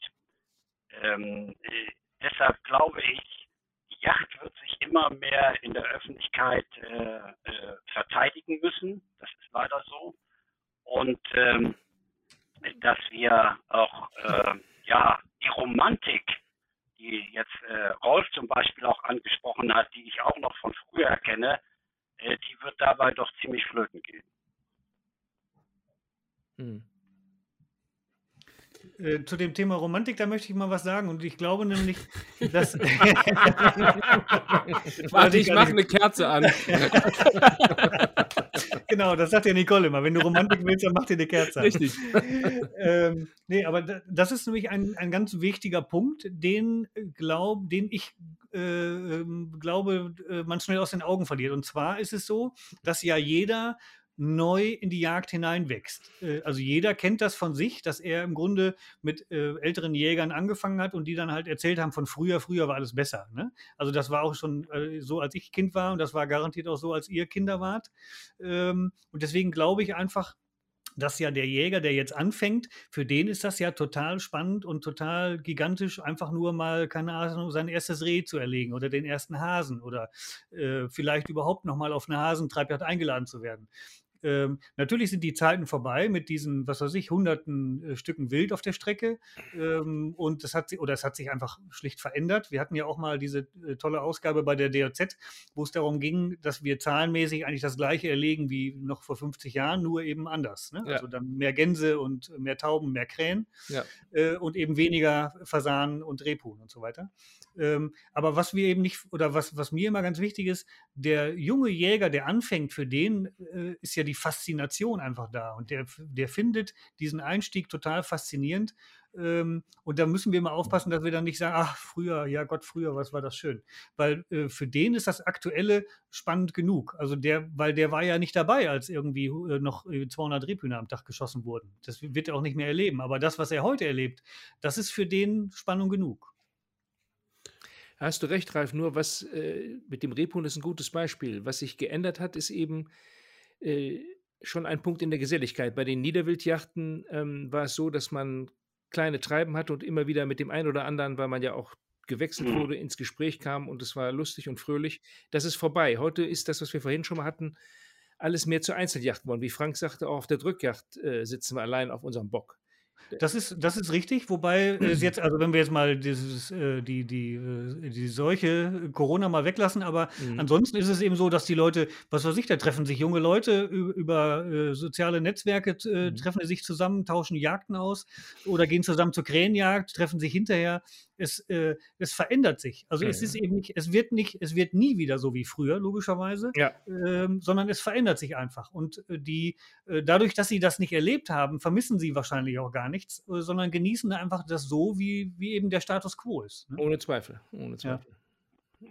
Ähm, äh, deshalb glaube ich, die Yacht wird sich immer mehr in der Öffentlichkeit äh, äh, verteidigen müssen. Das ist leider so. Und ähm, dass wir auch äh, ja die Romantik, die jetzt äh, Rolf zum Beispiel auch angesprochen hat, die ich auch noch von früher kenne, äh, die wird dabei doch ziemlich flöten gehen. Hm. Äh, zu dem Thema Romantik, da möchte ich mal was sagen. Und ich glaube nämlich, [LAUGHS] dass. [LAUGHS] Warte, ich mache eine Kerze an. [LAUGHS] genau, das sagt ja Nicole immer. Wenn du Romantik willst, dann mach dir eine Kerze an. Richtig. ähm, nee, aber das ist nämlich ein, ein ganz wichtiger Punkt, den, glaub, den ich äh, ähm, glaube, äh, man schnell aus den Augen verliert. Und zwar ist es so, dass ja jeder neu in die Jagd hineinwächst. Äh, also jeder kennt das von sich, dass er im Grunde mit äh, älteren Jägern angefangen hat und die dann halt erzählt haben von früher, früher war alles besser. Ne? Also das war auch schon äh, so, als ich Kind war und das war garantiert auch so, als ihr Kinder wart. Ähm, und deswegen glaube ich einfach, dass ja der Jäger, der jetzt anfängt, für den ist das ja total spannend und total gigantisch, einfach nur mal, keine Ahnung, sein erstes Reh zu erlegen oder den ersten Hasen oder äh, vielleicht überhaupt nochmal auf eine Hasentreibjagd eingeladen zu werden. Ähm, natürlich sind die Zeiten vorbei mit diesen, was weiß ich, hunderten äh, Stücken Wild auf der Strecke. Ähm, und das hat sich, oder es hat sich einfach schlicht verändert. Wir hatten ja auch mal diese äh, tolle Ausgabe bei der DOZ, wo es darum ging, dass wir zahlenmäßig eigentlich das gleiche erlegen wie noch vor 50 Jahren, nur eben anders. Ne? Ja. Also dann mehr Gänse und mehr Tauben, mehr Krähen ja. äh, und eben weniger Fasanen und Rebhuhn und so weiter. Ähm, aber was wir eben nicht, oder was, was mir immer ganz wichtig ist, der junge Jäger, der anfängt, für den äh, ist ja die Faszination einfach da. Und der, der findet diesen Einstieg total faszinierend. Ähm, und da müssen wir immer aufpassen, dass wir dann nicht sagen, ach, früher, ja Gott, früher, was war das schön. Weil äh, für den ist das Aktuelle spannend genug. Also der, weil der war ja nicht dabei, als irgendwie äh, noch 200 äh, Rebhühner am Tag geschossen wurden. Das wird er auch nicht mehr erleben. Aber das, was er heute erlebt, das ist für den Spannung genug. Hast du recht, Ralf, nur was äh, mit dem Rebhuhn ist ein gutes Beispiel. Was sich geändert hat, ist eben äh, schon ein Punkt in der Geselligkeit. Bei den Niederwildjachten ähm, war es so, dass man kleine Treiben hatte und immer wieder mit dem einen oder anderen, weil man ja auch gewechselt mhm. wurde, ins Gespräch kam und es war lustig und fröhlich. Das ist vorbei. Heute ist das, was wir vorhin schon mal hatten, alles mehr zur Einzeljacht geworden. Wie Frank sagte, auch auf der Drückjacht äh, sitzen wir allein auf unserem Bock. Das ist, das ist richtig, wobei es jetzt, also wenn wir jetzt mal dieses, äh, die, die, äh, die Seuche Corona mal weglassen, aber mhm. ansonsten ist es eben so, dass die Leute, was weiß ich, da treffen sich junge Leute über, über äh, soziale Netzwerke, äh, mhm. treffen sich zusammen, tauschen Jagden aus oder gehen zusammen zur Krähenjagd, treffen sich hinterher es, äh, es verändert sich. Also ja, es ist eben nicht, es wird nicht, es wird nie wieder so wie früher, logischerweise, ja. ähm, sondern es verändert sich einfach. Und äh, die, äh, dadurch, dass sie das nicht erlebt haben, vermissen sie wahrscheinlich auch gar nichts, äh, sondern genießen einfach das so, wie, wie eben der Status quo ist. Ne? Ohne Zweifel. Ohne Zweifel. Ja.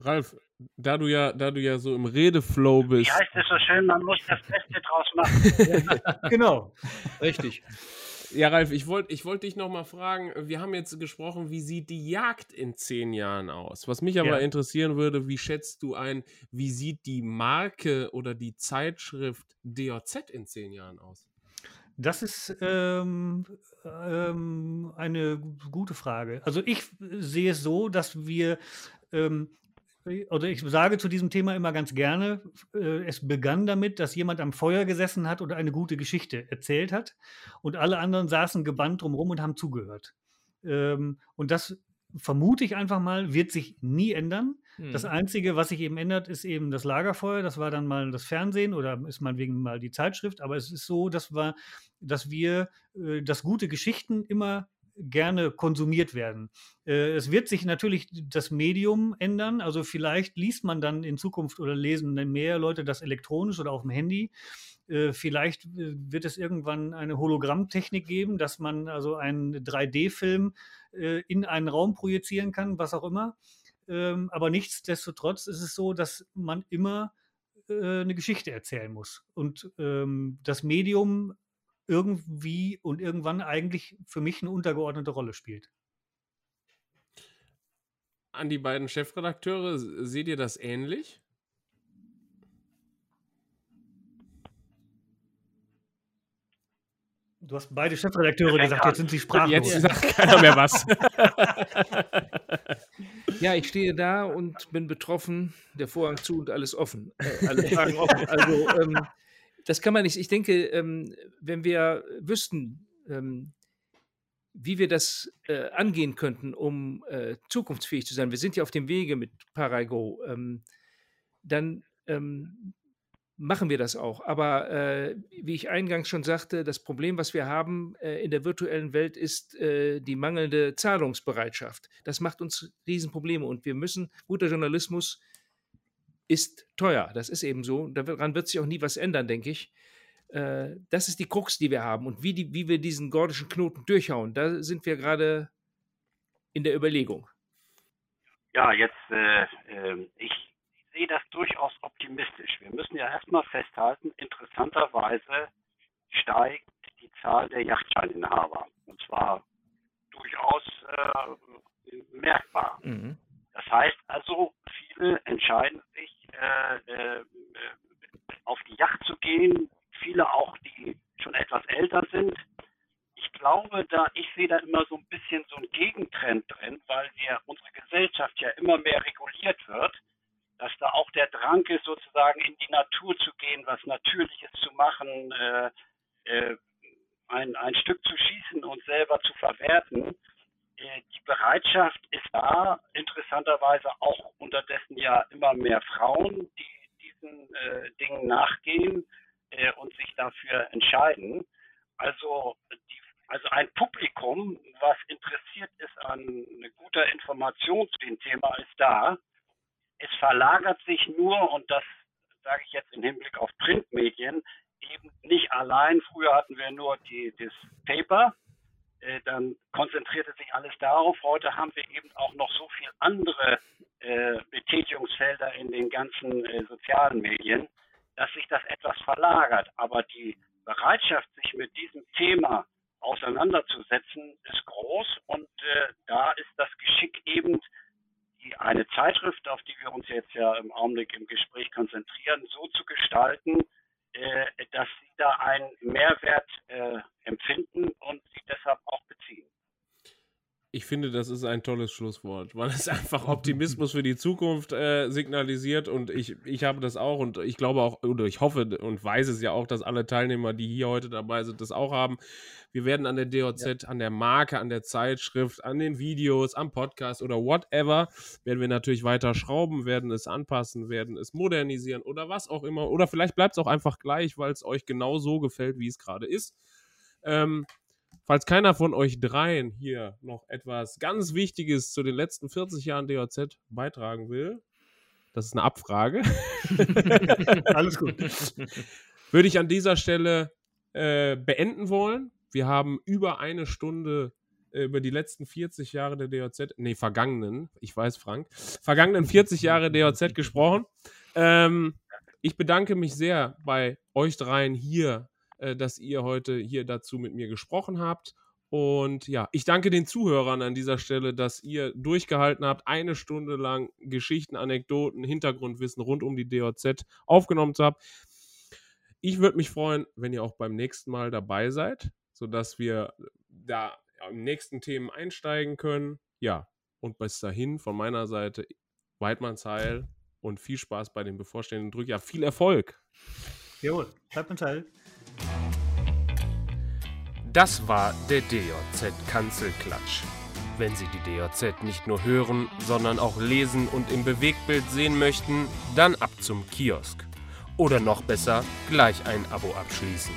Ralf, da du ja, da du ja so im Redeflow bist. Wie heißt es so schön, man muss das Beste draus machen. [LAUGHS] [LAUGHS] genau, richtig. Ja, Ralf, ich wollte ich wollt dich nochmal fragen, wir haben jetzt gesprochen, wie sieht die Jagd in zehn Jahren aus? Was mich aber ja. interessieren würde, wie schätzt du ein, wie sieht die Marke oder die Zeitschrift DOZ in zehn Jahren aus? Das ist ähm, ähm, eine gute Frage. Also ich sehe es so, dass wir ähm, oder ich sage zu diesem Thema immer ganz gerne, äh, es begann damit, dass jemand am Feuer gesessen hat und eine gute Geschichte erzählt hat und alle anderen saßen gebannt drumherum und haben zugehört. Ähm, und das vermute ich einfach mal, wird sich nie ändern. Das Einzige, was sich eben ändert, ist eben das Lagerfeuer. Das war dann mal das Fernsehen oder ist meinetwegen mal die Zeitschrift. Aber es ist so, dass wir, dass wir äh, dass gute Geschichten immer gerne konsumiert werden. Äh, es wird sich natürlich das Medium ändern. Also vielleicht liest man dann in Zukunft oder lesen mehr Leute das elektronisch oder auf dem Handy. Äh, vielleicht wird es irgendwann eine Hologrammtechnik geben, dass man also einen 3D-Film in einen Raum projizieren kann, was auch immer. Ähm, aber nichtsdestotrotz ist es so, dass man immer eine Geschichte erzählen muss. Und ähm, das Medium irgendwie und irgendwann eigentlich für mich eine untergeordnete Rolle spielt. An die beiden Chefredakteure, seht ihr das ähnlich? Du hast beide Chefredakteure gesagt, jetzt sind sie sprachlos. Jetzt sagt keiner mehr was. [LAUGHS] [LAUGHS] ja, ich stehe da und bin betroffen, der Vorhang zu und alles offen. Äh, alle [LAUGHS] Fragen offen. Also, ähm, das kann man nicht. Ich denke, ähm, wenn wir wüssten, ähm, wie wir das äh, angehen könnten, um äh, zukunftsfähig zu sein, wir sind ja auf dem Wege mit Paraigo, ähm, dann ähm, machen wir das auch. Aber äh, wie ich eingangs schon sagte, das Problem, was wir haben äh, in der virtuellen Welt, ist äh, die mangelnde Zahlungsbereitschaft. Das macht uns Riesenprobleme und wir müssen, guter Journalismus ist teuer. Das ist eben so. Daran wird sich auch nie was ändern, denke ich. Äh, das ist die Krux, die wir haben. Und wie, die, wie wir diesen gordischen Knoten durchhauen, da sind wir gerade in der Überlegung. Ja, jetzt, äh, äh, ich sehe das durchaus optimistisch. Wir müssen ja erstmal festhalten, interessanterweise steigt die Zahl der Yachtscheininhaber. Und zwar durchaus äh, merkbar. Mhm. Das heißt also, viele entscheiden sich, äh, äh, auf die Yacht zu gehen. Viele auch, die schon etwas älter sind. Ich glaube, da ich sehe da immer so ein bisschen so einen Gegentrend drin, weil wir unsere Gesellschaft ja immer mehr reguliert wird dass da auch der Drang ist, sozusagen in die Natur zu gehen, was Natürliches zu machen, äh, äh, ein, ein Stück zu schießen und selber zu verwerten. Äh, die Bereitschaft ist da, interessanterweise auch unterdessen ja immer mehr Frauen, die diesen äh, Dingen nachgehen äh, und sich dafür entscheiden. Also, die, also ein Publikum, was interessiert ist an guter Information zu dem Thema, ist da es verlagert sich nur, und das sage ich jetzt im Hinblick auf Printmedien, eben nicht allein. Früher hatten wir nur die, das Paper, äh, dann konzentrierte sich alles darauf. Heute haben wir eben auch noch so viele andere äh, Betätigungsfelder in den ganzen äh, sozialen Medien, dass sich das etwas verlagert. Aber die Bereitschaft, sich mit diesem Thema auseinanderzusetzen, ist groß und äh, da ist das Geschick eben eine Zeitschrift, auf die wir uns jetzt ja im Augenblick im Gespräch konzentrieren, so zu gestalten, äh, dass sie da einen Mehrwert äh, empfinden und sie deshalb auch beziehen. Ich finde, das ist ein tolles Schlusswort, weil es einfach [LAUGHS] Optimismus für die Zukunft äh, signalisiert und ich, ich habe das auch und ich glaube auch, oder ich hoffe und weiß es ja auch, dass alle Teilnehmer, die hier heute dabei sind, das auch haben. Wir werden an der DOZ, ja. an der Marke, an der Zeitschrift, an den Videos, am Podcast oder whatever, werden wir natürlich weiter schrauben, werden es anpassen, werden es modernisieren oder was auch immer. Oder vielleicht bleibt es auch einfach gleich, weil es euch genau so gefällt, wie es gerade ist. Ähm, Falls keiner von euch dreien hier noch etwas ganz Wichtiges zu den letzten 40 Jahren DOZ beitragen will, das ist eine Abfrage. [LAUGHS] Alles gut. [LAUGHS] Würde ich an dieser Stelle äh, beenden wollen. Wir haben über eine Stunde äh, über die letzten 40 Jahre der DOZ, nee, vergangenen, ich weiß, Frank, vergangenen 40 Jahre DOZ gesprochen. Ähm, ich bedanke mich sehr bei euch dreien hier äh, dass ihr heute hier dazu mit mir gesprochen habt. Und ja, ich danke den Zuhörern an dieser Stelle, dass ihr durchgehalten habt, eine Stunde lang Geschichten, Anekdoten, Hintergrundwissen rund um die DOZ aufgenommen zu haben. Ich würde mich freuen, wenn ihr auch beim nächsten Mal dabei seid, sodass wir da im nächsten Themen einsteigen können. Ja, und bis dahin von meiner Seite Weidmanns Heil und viel Spaß bei den bevorstehenden Drück. Ja, viel Erfolg. Jawohl, Weidmanns Heil. Das war der DJZ Kanzelklatsch. Wenn Sie die DJZ nicht nur hören, sondern auch lesen und im Bewegtbild sehen möchten, dann ab zum Kiosk. Oder noch besser, gleich ein Abo abschließen.